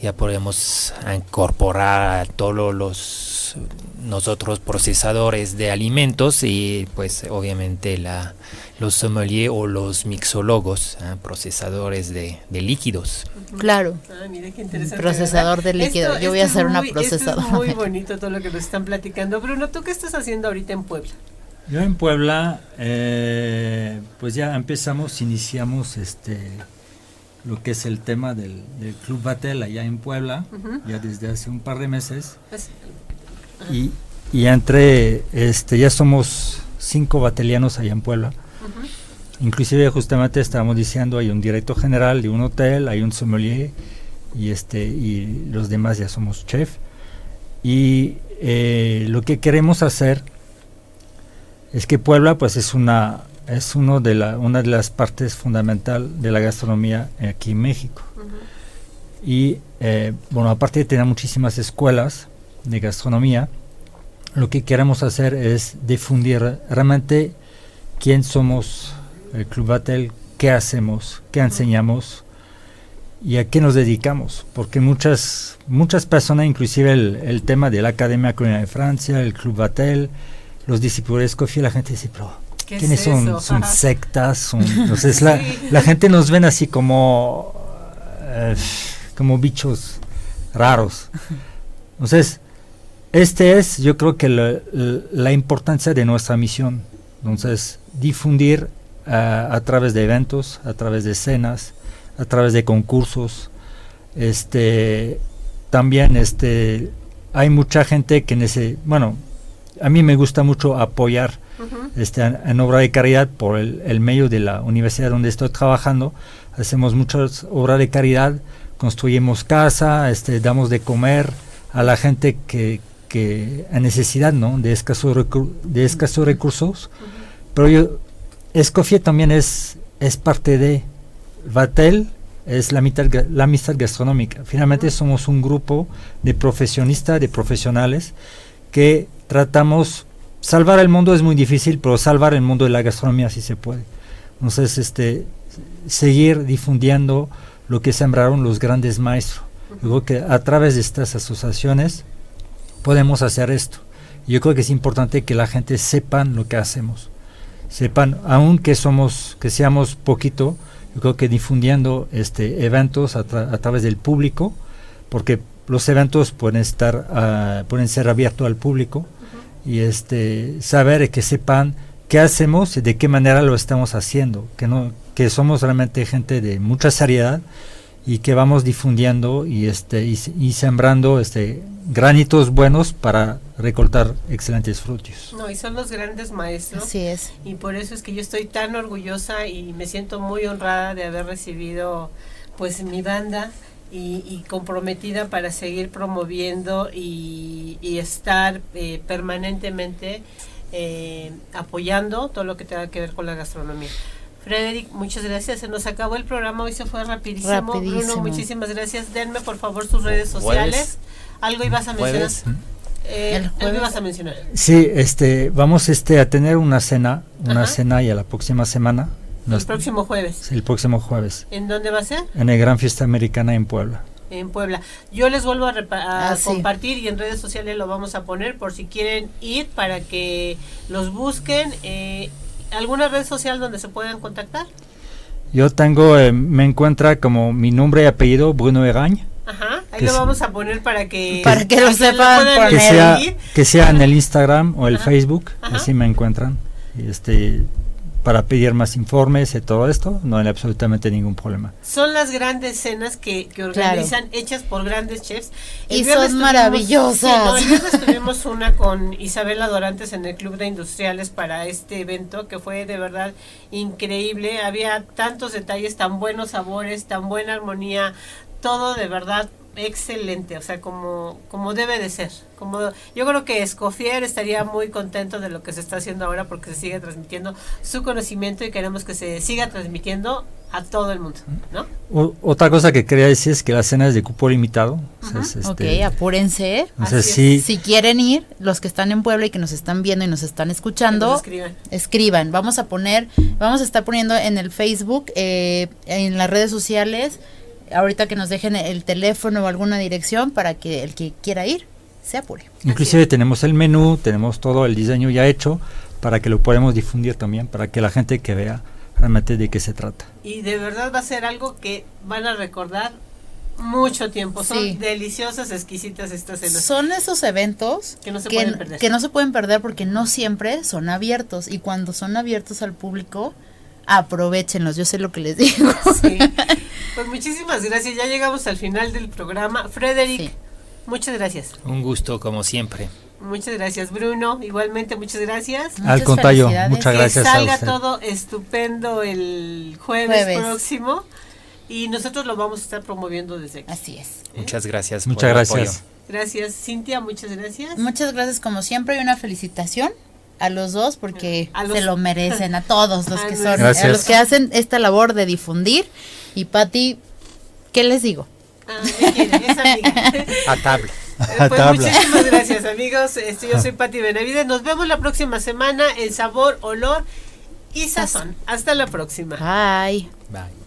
ya podríamos incorporar a todos los nosotros procesadores de alimentos y pues obviamente la, los sommeliers o los mixólogos, ¿eh? procesadores de, líquidos. Claro. Ah, Procesador de líquidos. Yo voy a hacer una procesadora. es muy bonito todo lo que nos están platicando. Bruno, ¿tú qué estás haciendo ahorita en Puebla? Yo en Puebla, eh, pues ya empezamos, iniciamos este lo que es el tema del, Club Batel allá en Puebla, ya desde hace un par de meses. Pues, y, y, entre, este, ya somos cinco batelianos allá en Puebla. Inclusive justamente estábamos diciendo, hay un director general de un hotel, hay un sommelier y, este, y los demás ya somos chef. Y eh, lo que queremos hacer es que Puebla pues es una es uno de la, una de las partes fundamental de la gastronomía aquí en México. Y eh, bueno, aparte de tener muchísimas escuelas de gastronomía, lo que queremos hacer es difundir realmente quién somos el Club Batel, qué hacemos, qué enseñamos y a qué nos dedicamos. Porque muchas, muchas personas, inclusive el, tema de la Academia Culinaria de Francia, el Club Batel, los discípulos de Escoffier, la gente dice, pero ¿quiénes son? Son sectas, entonces la, la, gente nos ven así como, eh, como bichos raros. Entonces, este es, yo creo que la, importancia de nuestra misión. Entonces, difundir eh, a través de eventos, a través de escenas, a través de concursos. Este, también este, hay mucha gente que necesita, bueno, a mí me gusta mucho apoyar este, en, obra de caridad por el, el, medio de la universidad donde estoy trabajando. Hacemos muchas obras de caridad, construimos casa, este, damos de comer a la gente que, que a necesidad ¿no? de escasos de escasos recursos. Pero yo, Escofía también es, es parte de Vatel, es la mitad la amistad gastronómica. Finalmente somos un grupo de profesionistas, de profesionales que tratamos salvar el mundo es muy difícil, pero salvar el mundo de la gastronomía sí se puede. Entonces, este seguir difundiendo lo que sembraron los grandes maestros. Que a través de estas asociaciones podemos hacer esto. Yo creo que es importante que la gente sepan lo que hacemos. Sepan, aunque somos, que seamos poquito, yo creo que difundiendo este eventos a, a través del público, porque los eventos pueden estar ah, pueden ser abiertos al público y este saber que sepan qué hacemos y de qué manera lo estamos haciendo, que no que somos realmente gente de mucha seriedad y que vamos difundiendo y este y, se- y sembrando este granitos buenos para recortar excelentes frutos. No, y son los grandes maestros. Así es. Y por eso es que yo estoy tan orgullosa y me siento muy honrada de haber recibido pues mi banda y, y comprometida para seguir promoviendo y, y estar eh, permanentemente eh, apoyando todo lo que tenga que ver con la gastronomía. Frederick, muchas gracias. Se nos acabó el programa, hoy se fue rapidísimo. Bruno, muchísimas gracias. Denme por favor sus redes sociales. Jueves. Algo ibas a mencionar. Jueves. Eh, El algo jueves. ibas a mencionar. Sí, este vamos este a tener una cena, una Ajá. cena y a la próxima semana El nos- próximo jueves. el próximo jueves ¿En dónde va a ser? en el Gran Fiesta Americana en Puebla. en Puebla. Yo les vuelvo a, repa- a Ah, sí. compartir y en redes sociales lo vamos a poner por si quieren ir para que los busquen. Eh, ¿Alguna red social donde se puedan contactar? Yo tengo, eh, me encuentra como mi nombre y apellido Bruno Erañ, Ajá, ahí lo vamos a poner para que... Para que lo sepan poner. que sea, que sea en el Instagram o el Ajá. Facebook, Ajá. así me encuentran. Y este, para pedir más informes y todo esto, no hay absolutamente ningún problema. Son las grandes cenas que, que organizan, hechas por grandes chefs. Y son tuvimos- maravillosas. sí, no, el viernes tuvimos una con Isabela Dorantes en el Club de Industriales para este evento que fue de verdad increíble. Había tantos detalles, tan buenos sabores, tan buena armonía, todo de verdad excelente, o sea, como, como debe de ser. Como yo creo que Escofier estaría muy contento de lo que se está haciendo ahora porque se sigue transmitiendo su conocimiento y queremos que se siga transmitiendo a todo el mundo, ¿no? O- otra cosa que quería decir es que la cena es de cupo limitado. o sea, es, este, ok, apúrense. entonces Así sí, Si quieren ir, los que están en Puebla y que nos están viendo y nos están escuchando, nos escriban. escriban. Vamos a poner, vamos a estar poniendo en el Facebook, eh, en las redes sociales, ahorita que nos dejen el teléfono o alguna dirección para que el que quiera ir se apure. inclusive tenemos el menú, tenemos todo el diseño ya hecho para que lo podamos difundir también, para que la gente que vea realmente de qué se trata. Y de verdad va a ser algo que van a recordar mucho tiempo. Son Sí. deliciosas, exquisitas estas cenas. Son esos eventos Que no se que, pueden perder. que no se pueden perder porque no siempre son abiertos y cuando son abiertos al público, aprovechenlos, yo sé lo que les digo. Sí. Pues muchísimas gracias. Ya llegamos al final del programa. Frederick, Sí. muchas gracias. Un gusto como siempre. Muchas gracias, Bruno. Igualmente, muchas gracias. Al contrario, muchas que gracias a salga usted. todo estupendo el jueves, Jueves. próximo. Y nosotros lo vamos a estar promoviendo desde aquí. Así es. Muchas gracias. Muchas por el gracias. apoyo. Gracias, Cintia. Muchas gracias. Muchas gracias como siempre y una felicitación a los dos porque A los- se lo merecen a todos los A que son Gracias. a los que hacen esta labor de difundir y Patti ¿qué les digo? Ah, me quiere, es amiga. A tabla. Eh, Pues Tabla. muchísimas gracias amigos, Este, yo soy Pati Benavides, nos vemos la próxima semana en Sabor, Olor y Sazón. Hasta la próxima. Bye. Bye.